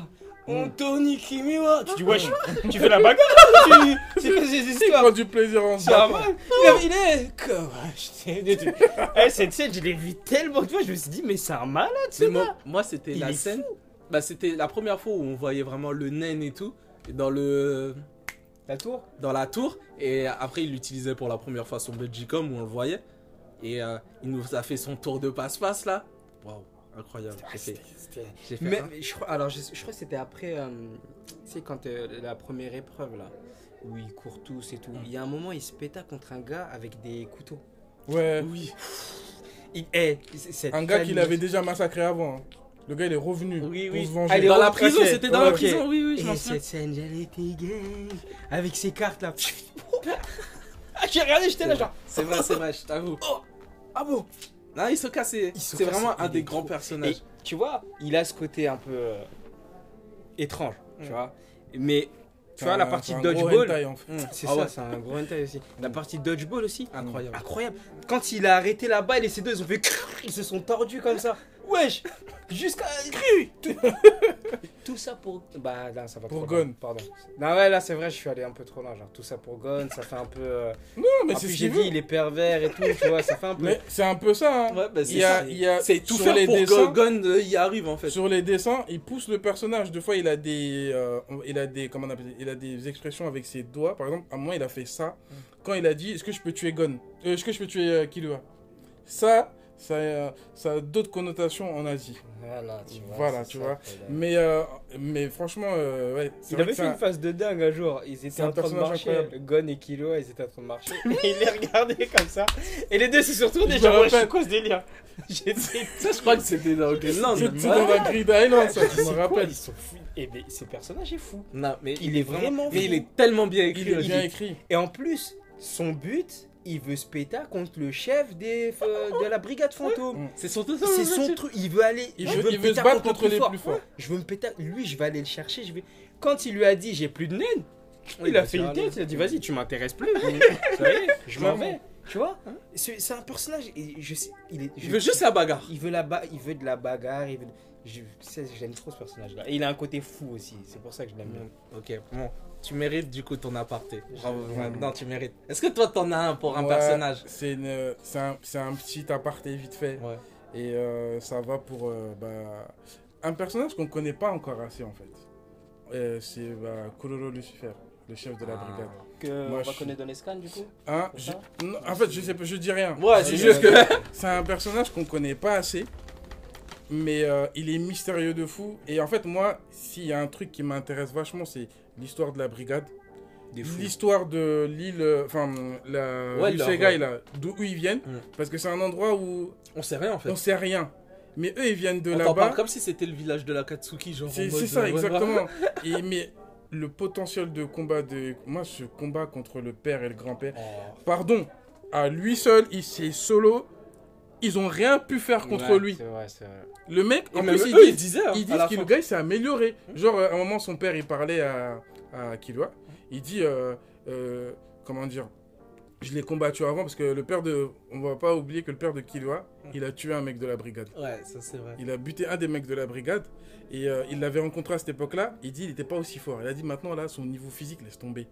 [SPEAKER 6] Anthony Kimiwa. Tu dis wesh, tu fais la bagarre tu... C'est quoi ces
[SPEAKER 5] Il
[SPEAKER 6] histoires
[SPEAKER 5] prend du plaisir en.
[SPEAKER 6] Il est- Il est. Comme. Eh, Cette scène, je l'ai vue tellement de fois, je me suis dit, mais c'est un malade ce
[SPEAKER 4] moi,
[SPEAKER 6] gars.
[SPEAKER 4] moi, c'était
[SPEAKER 6] Il
[SPEAKER 4] la scène. Bah, c'était la première fois où on voyait vraiment le naine et tout. et Dans le.
[SPEAKER 6] La tour?
[SPEAKER 4] dans la tour et après il l'utilisait pour la première fois son Belgicom où on le voyait et euh, il nous a fait son tour de passe-passe là waouh incroyable j'ai fait,
[SPEAKER 6] Mais
[SPEAKER 4] un-
[SPEAKER 6] mais je crois, alors je, je crois que c'était après, euh, tu sais, quand euh, la première épreuve là, où ils courent tous et tout. Il y a un moment, il se péta contre un gars avec des couteaux.
[SPEAKER 5] Ouais.
[SPEAKER 4] oui
[SPEAKER 6] Il, eh,
[SPEAKER 5] Un gars qui l'avait
[SPEAKER 6] animation-
[SPEAKER 5] déjà massacré avant. hein. Le gars, il est revenu
[SPEAKER 4] Oui,
[SPEAKER 5] pour
[SPEAKER 4] oui.
[SPEAKER 5] se venger.
[SPEAKER 6] Allez,
[SPEAKER 4] dans
[SPEAKER 6] oh,
[SPEAKER 4] la prison c'était dans la prison oui oui je m'en
[SPEAKER 6] Et
[SPEAKER 4] souviens
[SPEAKER 6] cette scène, j'allais été gay. Avec ses cartes là. Ah, J'ai regardé, j'étais là genre.
[SPEAKER 4] c'est vrai c'est vrai je t'avoue
[SPEAKER 6] Ah bon?
[SPEAKER 4] Non Hisoka c'est vraiment un
[SPEAKER 6] il
[SPEAKER 4] des
[SPEAKER 6] est
[SPEAKER 4] grands
[SPEAKER 6] trop-
[SPEAKER 4] personnages
[SPEAKER 6] Et tu vois, il a ce côté un peu euh, étrange, tu vois. Mais tu vois,
[SPEAKER 5] un-
[SPEAKER 6] la partie dodgeball,
[SPEAKER 5] en fait.
[SPEAKER 4] Hum.
[SPEAKER 6] c'est
[SPEAKER 4] Ah
[SPEAKER 6] ça,
[SPEAKER 4] ouais,
[SPEAKER 6] c'est un gros hentai aussi. La partie dodgeball aussi,
[SPEAKER 4] incroyable
[SPEAKER 6] incroyable. Quand il a arrêté la balle et ces deux, ils ont fait ils se sont tordus comme ça. Wesh Jusqu'à. Tout... tout ça pour. Bah là, ça va
[SPEAKER 5] Pour
[SPEAKER 6] trop loin,
[SPEAKER 5] Gon.
[SPEAKER 6] Pardon. Non, ouais, là, c'est vrai, je suis allé un peu trop loin. Genre, tout ça pour Gon, ça fait un peu. euh,
[SPEAKER 5] Non, mais
[SPEAKER 6] en
[SPEAKER 5] c'est
[SPEAKER 6] plus,
[SPEAKER 5] ce
[SPEAKER 6] j'ai
[SPEAKER 5] qu'il
[SPEAKER 6] dit,
[SPEAKER 5] veut.
[SPEAKER 6] il est pervers et tout, tu vois, ça fait un peu.
[SPEAKER 5] Mais c'est un peu ça. hein.
[SPEAKER 4] ouais bah c'est
[SPEAKER 5] Il y a-
[SPEAKER 4] ça.
[SPEAKER 5] il y a-
[SPEAKER 4] c'est tout
[SPEAKER 5] sur
[SPEAKER 4] faire
[SPEAKER 5] les
[SPEAKER 4] pour
[SPEAKER 5] dessins-
[SPEAKER 4] que Gon euh, y arrive en fait
[SPEAKER 5] Sur les dessins, il pousse le personnage. Deux fois, il a des, euh, il a des, comment on appelle, ça il a des expressions avec ses doigts. Par exemple, à un moment, il a fait ça. Quand il a dit, est-ce que je peux tuer Gon Euh, Est-ce que je peux tuer euh, Killua? Ça, ça, euh, ça a d'autres connotations en Asie.
[SPEAKER 6] Voilà, tu vois.
[SPEAKER 5] Voilà, tu
[SPEAKER 6] ça,
[SPEAKER 5] vois.
[SPEAKER 6] il a-
[SPEAKER 5] Mais, euh, mais franchement, euh, ouais. c'est
[SPEAKER 6] Il avait
[SPEAKER 5] que
[SPEAKER 6] fait
[SPEAKER 5] c'est
[SPEAKER 6] une
[SPEAKER 5] un-
[SPEAKER 6] phase de dingue un jour. Ils
[SPEAKER 5] C'est
[SPEAKER 6] étaient en train de marcher.
[SPEAKER 5] incroyable.
[SPEAKER 6] Gon et Kilo, ils étaient en train de marcher. et il les regardait comme ça. Et les deux se sont retournés.
[SPEAKER 5] Je
[SPEAKER 6] Genre, ouais, c'est
[SPEAKER 5] rappelle.
[SPEAKER 6] quoi ce délire? J'étais.
[SPEAKER 4] ça je crois que c'était dans Greenland
[SPEAKER 5] C'est c'est dans la Grid Island, ça, je
[SPEAKER 6] C'est
[SPEAKER 5] me rappelle.
[SPEAKER 6] Ils sont fous. Et mais ce personnage est fou.
[SPEAKER 4] non mais
[SPEAKER 6] Il est vraiment
[SPEAKER 4] mais
[SPEAKER 6] fou.
[SPEAKER 4] il est tellement bien
[SPEAKER 5] Il
[SPEAKER 4] écrit
[SPEAKER 5] est
[SPEAKER 4] aussi.
[SPEAKER 5] bien écrit.
[SPEAKER 6] Et en plus, son but, il veut se péter contre le chef des, euh, de la brigade fantôme.
[SPEAKER 4] c'est ça
[SPEAKER 6] C'est son
[SPEAKER 4] truc.
[SPEAKER 6] Il veut aller.
[SPEAKER 5] Il
[SPEAKER 6] je
[SPEAKER 5] veut, il se battre contre les plus forts.
[SPEAKER 6] Je veux me péter. Lui, je vais aller le chercher. Je vais. Quand il lui a dit j'ai plus de naine,
[SPEAKER 4] Oui,
[SPEAKER 6] il a fait une tête. Il a dit vas-y, tu m'intéresses plus. Ça y est, je m'en vais. Tu vois C'est c'est un personnage. et Je sais, il est.
[SPEAKER 4] il
[SPEAKER 6] je-
[SPEAKER 4] veut juste la bagarre
[SPEAKER 6] Il veut la ba- Il veut de la bagarre. Il veut. Je sais, j'aime trop ce personnage-là. Et il a un côté fou aussi. C'est pour ça que je l'aime bien.
[SPEAKER 4] Ok, bon. Tu mérites du coup ton aparté. Bravo.
[SPEAKER 5] Je-
[SPEAKER 4] ouais, Non, tu mérites. Est-ce que toi t'en as un pour un
[SPEAKER 5] Ouais,
[SPEAKER 4] personnage
[SPEAKER 5] C'est un, c'est un petit aparté vite fait.
[SPEAKER 4] Ouais.
[SPEAKER 5] Et euh, ça va pour euh, bah, un personnage qu'on ne connaît pas encore assez en fait. Euh, c'est bah, Lucifer, le chef de la
[SPEAKER 4] Ah.
[SPEAKER 5] brigade.
[SPEAKER 6] Que
[SPEAKER 5] Moi,
[SPEAKER 6] on va
[SPEAKER 5] je-
[SPEAKER 6] connaître dans les scans du coup
[SPEAKER 5] Hein, je- non, en fait, je sais pas, je dis rien.
[SPEAKER 4] Ouais, c'est juste que.
[SPEAKER 5] C'est un personnage qu'on connaît pas assez. mais euh, il est mystérieux de fou. Et en fait, moi, s'il y a un truc qui m'intéresse vachement, c'est l'histoire de la brigade. L'histoire de l'île, euh, enfin, la
[SPEAKER 4] Ouais,
[SPEAKER 5] Shanghai, là, d'où ils viennent.
[SPEAKER 4] Mm.
[SPEAKER 5] Parce que c'est un endroit où
[SPEAKER 4] On sait rien en fait.
[SPEAKER 5] on sait rien. Mais eux, ils viennent de là-bas.
[SPEAKER 4] comme si c'était le village de la Katsuki, genre. en
[SPEAKER 5] C'est ça,
[SPEAKER 4] euh,
[SPEAKER 5] exactement. Et, mais le potentiel de combat de. Moi, ce combat contre le père et le grand-père.
[SPEAKER 4] Oh.
[SPEAKER 5] Pardon, à lui seul, il c'est solo. Ils ont rien pu faire contre
[SPEAKER 6] Ouais,
[SPEAKER 5] lui.
[SPEAKER 6] C'est vrai, c'est vrai.
[SPEAKER 5] Le mec, en plus,
[SPEAKER 4] eux,
[SPEAKER 5] il
[SPEAKER 4] ils
[SPEAKER 5] dit-
[SPEAKER 4] disaient. hein,
[SPEAKER 5] ils disent que
[SPEAKER 4] fin.
[SPEAKER 5] le gars il s'est amélioré. Genre, euh, à un moment, son père il parlait à, à Killua. Il dit euh, euh, Comment dire Je l'ai combattu avant parce que le père de. On va pas oublier que le père de Killua, il a tué un mec de la brigade.
[SPEAKER 4] Ouais, ça c'est vrai.
[SPEAKER 5] Il a buté un des mecs de la brigade et euh, il l'avait rencontré à cette époque-là. Il dit il n'était pas aussi fort. Il a dit maintenant là, son niveau physique laisse tomber.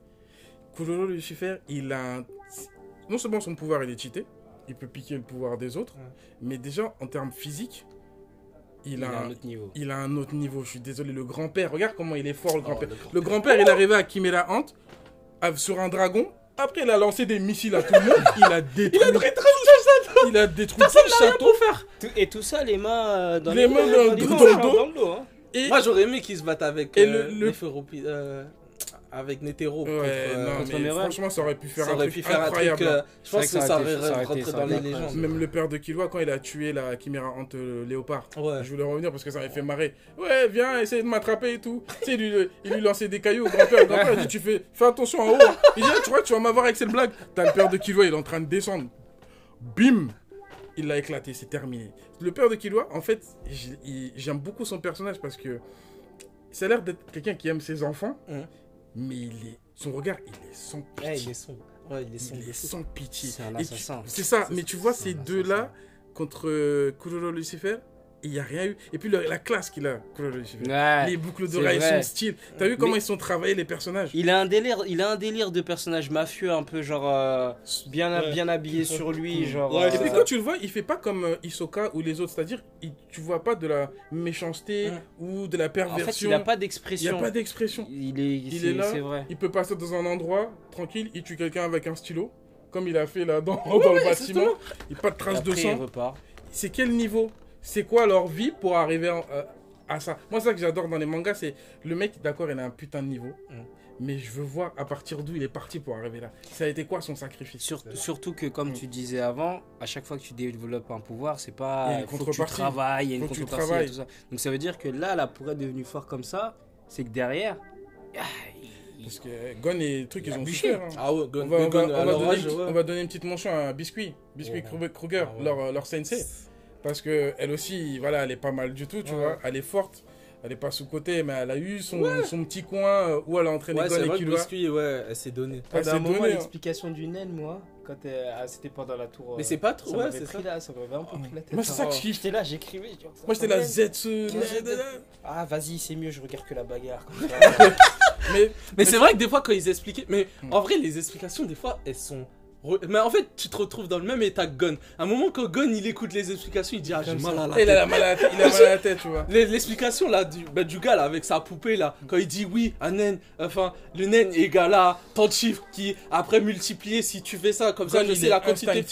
[SPEAKER 5] Kuroro Lucifer, il a. un- Non seulement son pouvoir il est cheaté, il peut piquer le pouvoir des autres,
[SPEAKER 4] Ouais.
[SPEAKER 5] mais déjà en termes physiques, il,
[SPEAKER 6] Il
[SPEAKER 5] a,
[SPEAKER 6] a
[SPEAKER 5] un,
[SPEAKER 6] autre niveau.
[SPEAKER 5] il a un autre niveau. Je suis désolé, le grand-père, regarde comment il est fort le
[SPEAKER 4] Oh,
[SPEAKER 5] grand-père.
[SPEAKER 4] le grand-
[SPEAKER 5] Le grand-père, il est arrivé à Chimera Ant à- sur un dragon. Après, il a lancé des missiles à tout le monde. Il a détruit. il a détruit Il a détruit tout le château.
[SPEAKER 6] Tout- Et tout ça, les mains euh, dans
[SPEAKER 5] Les mains dans-
[SPEAKER 6] les
[SPEAKER 5] dans le dos.
[SPEAKER 6] dans le dos. hein.
[SPEAKER 5] Et
[SPEAKER 4] Moi j'aurais aimé qu'ils se battent avec
[SPEAKER 5] Et
[SPEAKER 4] euh,
[SPEAKER 5] le- le-
[SPEAKER 4] Neferopi- euh, avec Netero.
[SPEAKER 5] Ouais,
[SPEAKER 4] contre, euh,
[SPEAKER 5] non,
[SPEAKER 6] contre
[SPEAKER 5] mais franchement, ça aurait pu faire
[SPEAKER 4] ça
[SPEAKER 5] un truc
[SPEAKER 4] pu faire un truc.
[SPEAKER 5] incroyable.
[SPEAKER 4] euh, je pense
[SPEAKER 6] que
[SPEAKER 4] que
[SPEAKER 6] ça
[SPEAKER 4] ça
[SPEAKER 6] aurait
[SPEAKER 4] rentré dans les légendes.
[SPEAKER 5] Même le père de Killua, quand il a tué la Chimera Ant euh, léopard.
[SPEAKER 4] Ouais.
[SPEAKER 5] Je voulais revenir parce que ça m'avait fait marrer. Ouais, viens, essaye de m'attraper et tout. tu sais, il lui, il lui lançait des cailloux au grand-père. Le grand-père il dit Tu fais, fais attention en haut. hein. Il dit Ah, Tu vois, tu vas m'avoir avec cette blague. T'as le père de Killua, il est en train de descendre. Bim Il l'a éclaté, c'est terminé. Le père de Killua, en fait, j'aime beaucoup son personnage parce que ça a l'air d'être quelqu'un qui aime ses enfants. Mais il est, son regard, il est sans pitié.
[SPEAKER 4] Ouais, il est sombre. Ouais, il est sombre.
[SPEAKER 5] Il est sans pitié.
[SPEAKER 6] C'est
[SPEAKER 5] ça, mais tu vois ces deux-là contre euh, Kuroro Lucifer, il n'y a rien eu. Et puis le- la classe qu'il a.
[SPEAKER 6] Ouais.
[SPEAKER 5] Les boucles d'oreilles, son style. T'as vu comment
[SPEAKER 6] Mais-
[SPEAKER 5] ils sont travaillés les personnages?
[SPEAKER 6] Il a un délire, il a un délire de personnage mafieux un peu genre euh, bien
[SPEAKER 4] Ouais.
[SPEAKER 6] bien habillé sur lui, genre.
[SPEAKER 4] Ouais,
[SPEAKER 5] Et puis
[SPEAKER 6] euh,
[SPEAKER 5] quand tu le vois, il fait pas comme euh, Hisoka ou les autres, c'est-à-dire il- tu vois pas de la méchanceté
[SPEAKER 4] Ouais.
[SPEAKER 5] ou de la
[SPEAKER 6] en
[SPEAKER 5] perversion.
[SPEAKER 6] fait, il a pas
[SPEAKER 5] Il y a
[SPEAKER 6] d'expression.
[SPEAKER 5] pas d'expression.
[SPEAKER 6] Il est,
[SPEAKER 5] Il est là.
[SPEAKER 6] c'est vrai.
[SPEAKER 5] Il peut passer dans un endroit tranquille, il tue quelqu'un avec un stylo, comme il a fait là dans, dans le bâtiment. Il n'y a pas de trace de sang.
[SPEAKER 6] il
[SPEAKER 5] c'est quel niveau? C'est quoi leur vie pour arriver en- euh, à ça? Moi, ça que j'adore dans les mangas, c'est le mec, d'accord, il a un putain de niveau,
[SPEAKER 4] Mm.
[SPEAKER 5] mais je veux voir à partir d'où il est parti pour arriver là. Ça a été quoi son sacrifice?
[SPEAKER 6] Sur- surtout que, comme tu disais avant, à chaque fois que tu développes un pouvoir, c'est
[SPEAKER 5] Il
[SPEAKER 6] pas.
[SPEAKER 5] une
[SPEAKER 6] faut que tu
[SPEAKER 5] contrepartie.
[SPEAKER 6] travailles, il y a une
[SPEAKER 5] Faut que tu
[SPEAKER 6] contrepartie, et tout ça. Donc ça veut dire que là, là, pour être devenu fort comme ça, c'est que derrière. ah, il-
[SPEAKER 5] Parce que Gon et le truc,
[SPEAKER 6] Il
[SPEAKER 5] ils
[SPEAKER 6] a
[SPEAKER 5] ont
[SPEAKER 6] bûché.
[SPEAKER 5] souffert. hein.
[SPEAKER 4] Ah ouais,
[SPEAKER 5] On
[SPEAKER 4] Gon,
[SPEAKER 5] va, on, va,
[SPEAKER 4] Gon,
[SPEAKER 5] on
[SPEAKER 4] à
[SPEAKER 5] va
[SPEAKER 4] leur
[SPEAKER 5] donner, une petite-
[SPEAKER 4] ouais.
[SPEAKER 5] on va donner une petite mention à Biscuit, Biscuit
[SPEAKER 4] Ouais.
[SPEAKER 5] Kruger, Kruger,
[SPEAKER 4] Ah ouais.
[SPEAKER 5] leur, leur sensei. Parce que elle aussi, voilà, elle est pas mal du tout, tu
[SPEAKER 4] Ouais.
[SPEAKER 5] vois. Elle est forte, elle est pas sous-côté, mais elle a eu son, son petit coin euh, où elle a entraîné
[SPEAKER 4] Ouais. Biscuit, ouais, elle s'est donnée.
[SPEAKER 5] Elle s'est
[SPEAKER 6] un moment,
[SPEAKER 5] donnée, hein.
[SPEAKER 6] l'explication du naine, moi, quand ah, c'était pendant la tour.
[SPEAKER 4] Mais
[SPEAKER 6] euh,
[SPEAKER 4] c'est pas trop,
[SPEAKER 6] ça
[SPEAKER 4] ouais, c'est
[SPEAKER 6] pris
[SPEAKER 4] ça.
[SPEAKER 6] là, ça m'avait un peu pris la tête.
[SPEAKER 5] Moi, c'est ça que je
[SPEAKER 6] Oh.
[SPEAKER 5] kiffe.
[SPEAKER 6] J'étais là, j'écrivais. genre,
[SPEAKER 5] Moi, j'étais là, nanana.
[SPEAKER 6] Ah, vas-y, c'est mieux, je regarde que la bagarre.
[SPEAKER 5] Mais
[SPEAKER 4] c'est vrai que des fois, quand ils expliquaient. Mais
[SPEAKER 5] Hmm.
[SPEAKER 4] en vrai, les explications, des fois, elles sont. Mais en fait, tu te retrouves dans le même état que Gon. À un moment, quand Gon il écoute les explications, il dit Ah, j'ai mal à la
[SPEAKER 5] il a
[SPEAKER 4] tête.
[SPEAKER 5] la mal à la tête, il a mal à la tête, tu vois.
[SPEAKER 4] Les- L'explication là du, bah, du gars là avec sa poupée là, quand il dit oui, un naine, enfin le naine égal à tant de chiffres qui après multiplier si tu fais ça, comme ça je sais la quantité.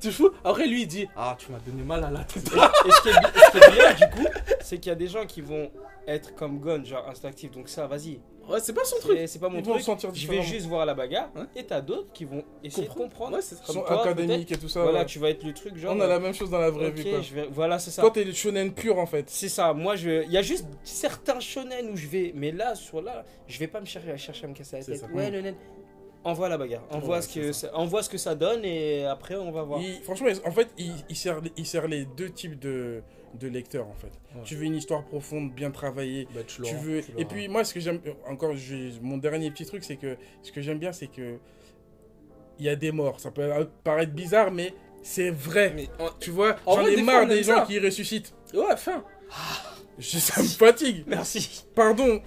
[SPEAKER 4] Tu fous Après lui il dit Ah, tu m'as donné mal à la tête.
[SPEAKER 6] Et ce qui est, bi- ce qui est bien, du coup, c'est qu'il y a des gens qui vont être comme Gon, genre instinctif. Donc ça, vas-y.
[SPEAKER 4] Ouais, c'est pas son truc.
[SPEAKER 6] C'est pas mon
[SPEAKER 5] Ils vont
[SPEAKER 6] truc.
[SPEAKER 5] sentir
[SPEAKER 6] Je vais
[SPEAKER 5] différemment.
[SPEAKER 6] juste voir la bagarre.
[SPEAKER 4] Ouais.
[SPEAKER 6] Et t'as d'autres qui vont essayer de comprendre.
[SPEAKER 4] Ouais, c'est ça.
[SPEAKER 6] Comme
[SPEAKER 5] Son
[SPEAKER 6] toi,
[SPEAKER 5] académique et tout ça.
[SPEAKER 6] Voilà,
[SPEAKER 5] ouais.
[SPEAKER 6] tu vas être le truc genre.
[SPEAKER 5] On a la même chose dans la vraie vie, quoi.
[SPEAKER 6] je vais... voilà, c'est ça.
[SPEAKER 5] Toi, t'es le shonen pur, en fait.
[SPEAKER 6] C'est ça. Moi, je. Il y a juste certains shonen où je vais. Mais là, sur là, je vais pas me chercher, chercher à me casser la
[SPEAKER 4] C'est
[SPEAKER 6] tête.
[SPEAKER 4] ça.
[SPEAKER 6] Ouais, le naine. Envoie la bagarre. Envoie,
[SPEAKER 4] Ouais,
[SPEAKER 6] ce que ça... envoie ce que ça donne et après, on va voir.
[SPEAKER 5] Il- franchement, en fait, il, il sert, il sert les deux types de, de lecteurs, en fait.
[SPEAKER 4] Ouais.
[SPEAKER 5] Tu veux une histoire profonde, bien travaillée.
[SPEAKER 4] Bah, tu
[SPEAKER 5] veux...
[SPEAKER 4] tu
[SPEAKER 5] Et puis, moi, ce que j'aime... Encore, j'ai- mon dernier petit truc, c'est que... Ce que j'aime bien, c'est que... Il y a des morts. Ça peut paraître bizarre, mais c'est vrai.
[SPEAKER 4] Mais,
[SPEAKER 5] Tu vois,
[SPEAKER 4] En
[SPEAKER 5] j'en ai marre des gens
[SPEAKER 4] ça.
[SPEAKER 5] qui ressuscitent.
[SPEAKER 4] Ouais, fin.
[SPEAKER 5] Je- ça me fatigue.
[SPEAKER 6] Merci.
[SPEAKER 5] Pardon.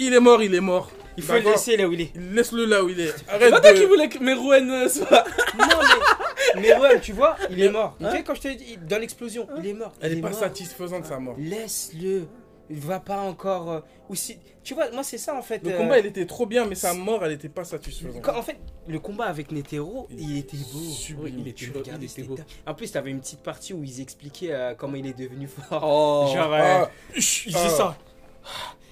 [SPEAKER 5] Il est mort, il est mort.
[SPEAKER 6] Il faut le laisser là où il est.
[SPEAKER 5] Laisse-le là où il est. Arrête
[SPEAKER 4] qui
[SPEAKER 5] de...
[SPEAKER 4] voulais que Merouen euh, soit.
[SPEAKER 6] Non, mais. Mais ouais, tu vois, il est mort.
[SPEAKER 4] Hein
[SPEAKER 6] Tu sais, quand je t'ai dit, dans l'explosion, il est mort.
[SPEAKER 5] Elle
[SPEAKER 6] il
[SPEAKER 5] est pas
[SPEAKER 6] mort.
[SPEAKER 5] satisfaisante, sa mort.
[SPEAKER 6] Laisse-le. il va pas encore. euh, ou si, tu vois, moi c'est ça en fait.
[SPEAKER 5] Le
[SPEAKER 6] euh,
[SPEAKER 5] combat, il était trop bien, mais sa mort, elle était pas satisfaisante.
[SPEAKER 6] quand- en fait, le combat avec Netero,
[SPEAKER 5] Il
[SPEAKER 6] il était beau.
[SPEAKER 5] sublime.
[SPEAKER 6] Oui,
[SPEAKER 4] Il était
[SPEAKER 6] tu
[SPEAKER 4] beau, il était
[SPEAKER 6] c'était
[SPEAKER 4] beau.
[SPEAKER 6] En plus, t'avais une petite partie où ils expliquaient euh, comment il est devenu fort.
[SPEAKER 4] Oh.
[SPEAKER 6] Genre, euh,
[SPEAKER 5] Ah,
[SPEAKER 6] il
[SPEAKER 5] ah.
[SPEAKER 6] ça.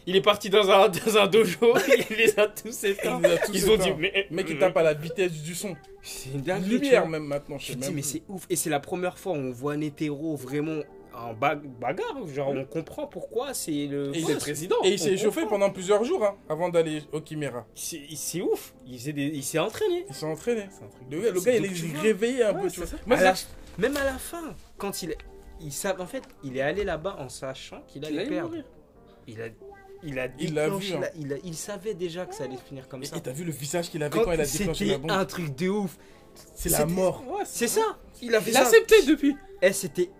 [SPEAKER 6] Il est parti dans un, dans un dojo, il les a tous éteints.
[SPEAKER 5] Il les a tous
[SPEAKER 6] Ils ont dit, mais.
[SPEAKER 5] Mec, il tape à la vitesse du son.
[SPEAKER 6] C'est une dinguerie. tu
[SPEAKER 5] Lumière, même maintenant, je
[SPEAKER 6] dis, mais c'est ouf. Et c'est la première fois où on voit Netero vraiment en ba- bagarre. Genre, on comprend pourquoi c'est le.
[SPEAKER 5] Et il est
[SPEAKER 6] président.
[SPEAKER 5] Et il s'est échauffé pendant plusieurs jours hein, avant d'aller au Chimera.
[SPEAKER 6] C'est ouf. Il s'est des- il s'est entraîné.
[SPEAKER 5] Il s'est entraîné.
[SPEAKER 4] C'est un truc
[SPEAKER 5] Le
[SPEAKER 4] de
[SPEAKER 5] gars, le gars, il est réveillé un
[SPEAKER 4] Ouais,
[SPEAKER 5] peu, tu
[SPEAKER 4] c'est
[SPEAKER 5] vois.
[SPEAKER 4] ça.
[SPEAKER 5] Moi,
[SPEAKER 6] À la-
[SPEAKER 5] c'est-
[SPEAKER 6] même à la fin, quand il. Il en fait, il est allé là-bas en sachant qu'il
[SPEAKER 4] Il
[SPEAKER 6] allait
[SPEAKER 4] allait
[SPEAKER 6] perdre.
[SPEAKER 4] mourir.
[SPEAKER 6] Il a, il a
[SPEAKER 5] Il l'a
[SPEAKER 6] déclenché
[SPEAKER 5] vu, hein.
[SPEAKER 6] la- il, a- il savait déjà que ça allait finir comme
[SPEAKER 5] Et
[SPEAKER 6] ça.
[SPEAKER 5] et t'as vu le visage qu'il avait
[SPEAKER 6] Quand
[SPEAKER 5] quand il a déclenché la
[SPEAKER 6] C'était
[SPEAKER 5] bombe
[SPEAKER 6] un truc de ouf.
[SPEAKER 5] C'est la mort.
[SPEAKER 4] Ouais,
[SPEAKER 6] C'est ça. Il a
[SPEAKER 4] a
[SPEAKER 6] ça.
[SPEAKER 4] accepté depuis.
[SPEAKER 6] Eh, c'était.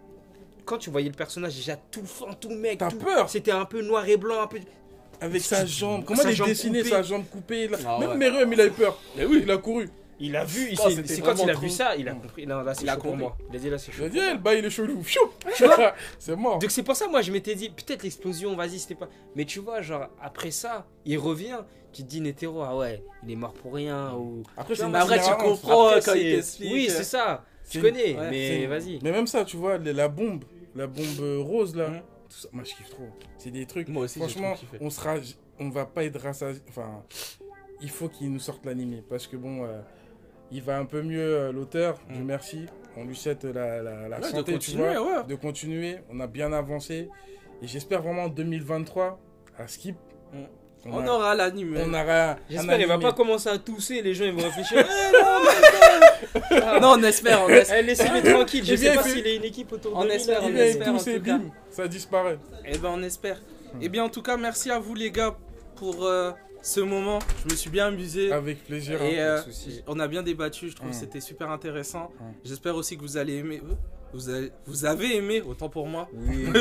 [SPEAKER 6] Quand tu voyais le personnage, déjà tout fin, tout mec.
[SPEAKER 5] T'as
[SPEAKER 6] tout-
[SPEAKER 5] peur.
[SPEAKER 6] C'était un peu noir et blanc, un peu.
[SPEAKER 5] Avec sa jambe. Comment
[SPEAKER 6] Sa
[SPEAKER 5] il est
[SPEAKER 6] jambe
[SPEAKER 5] dessiné,
[SPEAKER 6] coupée.
[SPEAKER 5] sa jambe coupée là?
[SPEAKER 4] Ah
[SPEAKER 5] Même
[SPEAKER 4] ouais.
[SPEAKER 5] Meruem, il a eu peur.
[SPEAKER 4] Mais oui.
[SPEAKER 5] Il a couru.
[SPEAKER 6] Il a vu, il s'est-
[SPEAKER 4] c'était
[SPEAKER 6] c'est quand il a vu ça, il a compris. Non, là, c'est
[SPEAKER 4] Il a
[SPEAKER 6] chaud pour
[SPEAKER 4] compris.
[SPEAKER 6] moi. Il a dit là, c'est chaud.
[SPEAKER 5] a dit, eh, le bail, il est chelou.
[SPEAKER 6] Vois
[SPEAKER 5] C'est mort.
[SPEAKER 6] Donc c'est pour ça, moi, je m'étais dit, peut-être l'explosion, vas-y, c'était pas. Mais tu vois, genre, après ça, il revient, tu te dis, Netero, ah ouais, il est mort pour rien. Ou...
[SPEAKER 5] Après, c'est une
[SPEAKER 6] vois,
[SPEAKER 4] après, tu
[SPEAKER 5] itinérance.
[SPEAKER 4] comprends.
[SPEAKER 6] Après,
[SPEAKER 4] quand il t'explique,
[SPEAKER 6] Oui, c'est ça. Tu connais,
[SPEAKER 4] ouais,
[SPEAKER 6] mais
[SPEAKER 5] c'est-
[SPEAKER 6] vas-y.
[SPEAKER 5] Mais même ça, tu vois, la- la bombe, la bombe euh, rose là,
[SPEAKER 4] Mhm.
[SPEAKER 5] tout ça, moi je kiffe trop. C'est des trucs.
[SPEAKER 4] Moi aussi, j'ai
[SPEAKER 5] Franchement,
[SPEAKER 4] trop kiffé.
[SPEAKER 5] on sera, on va pas être rassasié. Enfin, il faut qu'il nous sorte l'animé parce que bon, euh, il va un peu mieux euh, l'auteur.
[SPEAKER 4] Mhm.
[SPEAKER 5] merci. On lui souhaite la, la, la
[SPEAKER 4] Ouais,
[SPEAKER 5] santé,
[SPEAKER 4] de
[SPEAKER 5] tu
[SPEAKER 4] continuer,
[SPEAKER 5] vois,
[SPEAKER 4] ouais.
[SPEAKER 5] de continuer. On a bien avancé et j'espère vraiment en 2023 à Skip.
[SPEAKER 4] Mhm.
[SPEAKER 5] On,
[SPEAKER 4] On
[SPEAKER 5] a-
[SPEAKER 4] aura l'anime.
[SPEAKER 5] on aura.
[SPEAKER 6] J'espère qu'il va pas commencer à tousser, les gens ils vont réfléchir. Eh non, mais non
[SPEAKER 4] on espère, on espère.
[SPEAKER 6] Eh, Laissez-le tranquille, je
[SPEAKER 5] Eh
[SPEAKER 6] sais pas
[SPEAKER 5] fait-
[SPEAKER 6] s'il a une équipe autour
[SPEAKER 4] On
[SPEAKER 6] de lui.
[SPEAKER 4] espère, on espère. cas.
[SPEAKER 5] bim, ça disparaît.
[SPEAKER 4] Eh ben, on espère. Eh bien, en tout cas, merci à vous, les gars, pour euh, ce moment. Je me suis bien amusé.
[SPEAKER 5] Avec plaisir.
[SPEAKER 4] Et
[SPEAKER 5] hein.
[SPEAKER 4] euh, on a bien débattu, je trouve que c'était super intéressant.
[SPEAKER 5] Mm.
[SPEAKER 4] J'espère aussi que vous allez aimer. euh, Vous avez, vous avez aimé, autant pour moi.
[SPEAKER 6] Oui, oui.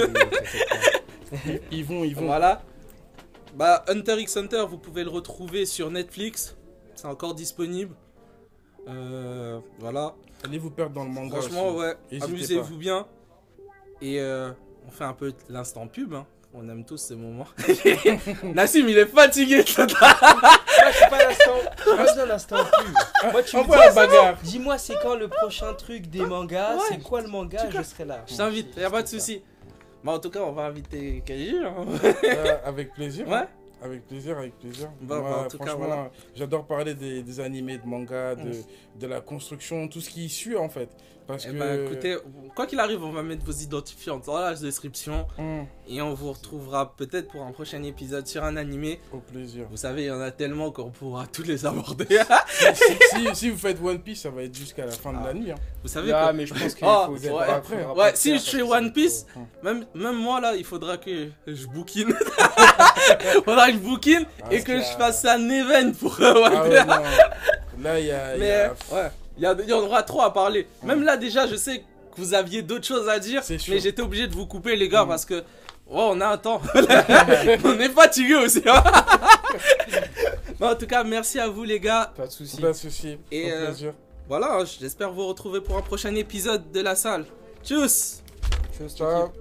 [SPEAKER 5] Ils vont, ils vont.
[SPEAKER 4] Voilà. Bah, Hunter x Hunter, vous pouvez le retrouver sur Netflix. C'est encore disponible. Euh, voilà.
[SPEAKER 5] Allez vous perdre dans le manga.
[SPEAKER 4] Franchement,
[SPEAKER 5] aussi.
[SPEAKER 4] ouais. Amusez-vous bien. Et euh, on fait un peu l'instant pub. hein. On aime tous ces moments. Nassim, il est fatigué.
[SPEAKER 6] Moi, je suis pas l'instant. Je suis dans l'instant. Moi, tu me
[SPEAKER 5] Envoie la
[SPEAKER 6] dis,
[SPEAKER 5] bagarre.
[SPEAKER 6] Dis-moi, c'est quand le prochain truc des mangas?
[SPEAKER 4] Ouais.
[SPEAKER 6] C'est quoi le manga? Je serai là.
[SPEAKER 4] Je t'invite, y a pas de souci. Bah, en tout cas, on va inviter Kaiji. hein.
[SPEAKER 5] Euh, avec plaisir.
[SPEAKER 4] Ouais.
[SPEAKER 5] Avec plaisir, avec plaisir.
[SPEAKER 4] Bah,
[SPEAKER 5] Moi,
[SPEAKER 4] bah, en tout cas,
[SPEAKER 5] franchement,
[SPEAKER 4] voilà.
[SPEAKER 5] j'adore parler des, des animés, de mangas, de,
[SPEAKER 4] Mm.
[SPEAKER 5] de la construction, tout ce qui suit en fait. Parce
[SPEAKER 4] Eh
[SPEAKER 5] que.
[SPEAKER 4] ben, écoutez, quoi qu'il arrive, on va mettre vos identifiants dans la description.
[SPEAKER 5] Hum,
[SPEAKER 4] Et on vous retrouvera peut-être pour un prochain épisode sur un animé.
[SPEAKER 5] au plaisir.
[SPEAKER 4] Vous savez, il y en a tellement qu'on pourra tous les aborder.
[SPEAKER 5] si, si- si vous faites One Piece, ça va être jusqu'à la fin de
[SPEAKER 4] Ah.
[SPEAKER 5] la nuit. hein.
[SPEAKER 4] vous savez
[SPEAKER 6] Ah,
[SPEAKER 4] quoi
[SPEAKER 6] mais je pense qu'il
[SPEAKER 4] Oh,
[SPEAKER 6] faut
[SPEAKER 4] ouais,
[SPEAKER 5] après.
[SPEAKER 6] faudra
[SPEAKER 4] Ouais,
[SPEAKER 6] pas le
[SPEAKER 4] si je fais One Piece,
[SPEAKER 6] trop.
[SPEAKER 4] même, même moi là, il faudra que je bookine. faudra que je bookine
[SPEAKER 5] Ah,
[SPEAKER 4] et que je fasse un event pour euh, One
[SPEAKER 5] Ah
[SPEAKER 4] Piece.
[SPEAKER 5] ouais. Là, il y a. y
[SPEAKER 4] Mais
[SPEAKER 5] a-
[SPEAKER 4] ouais, il y, a- il y en aura trop à parler. Même là déjà, je sais que vous aviez d'autres choses à dire, mais j'étais obligé de vous couper les gars
[SPEAKER 5] Mm.
[SPEAKER 4] parce que ouais, on a un temps. on est fatigué aussi. hein. Mais en tout cas, merci à vous les gars.
[SPEAKER 6] Pas de soucis.
[SPEAKER 5] Pas de soucis.
[SPEAKER 4] Et,
[SPEAKER 5] au
[SPEAKER 4] euh,
[SPEAKER 5] plaisir.
[SPEAKER 4] Voilà, hein, j'espère vous retrouver pour un prochain épisode de la salle. Tchuss
[SPEAKER 6] Chose,
[SPEAKER 5] Ciao.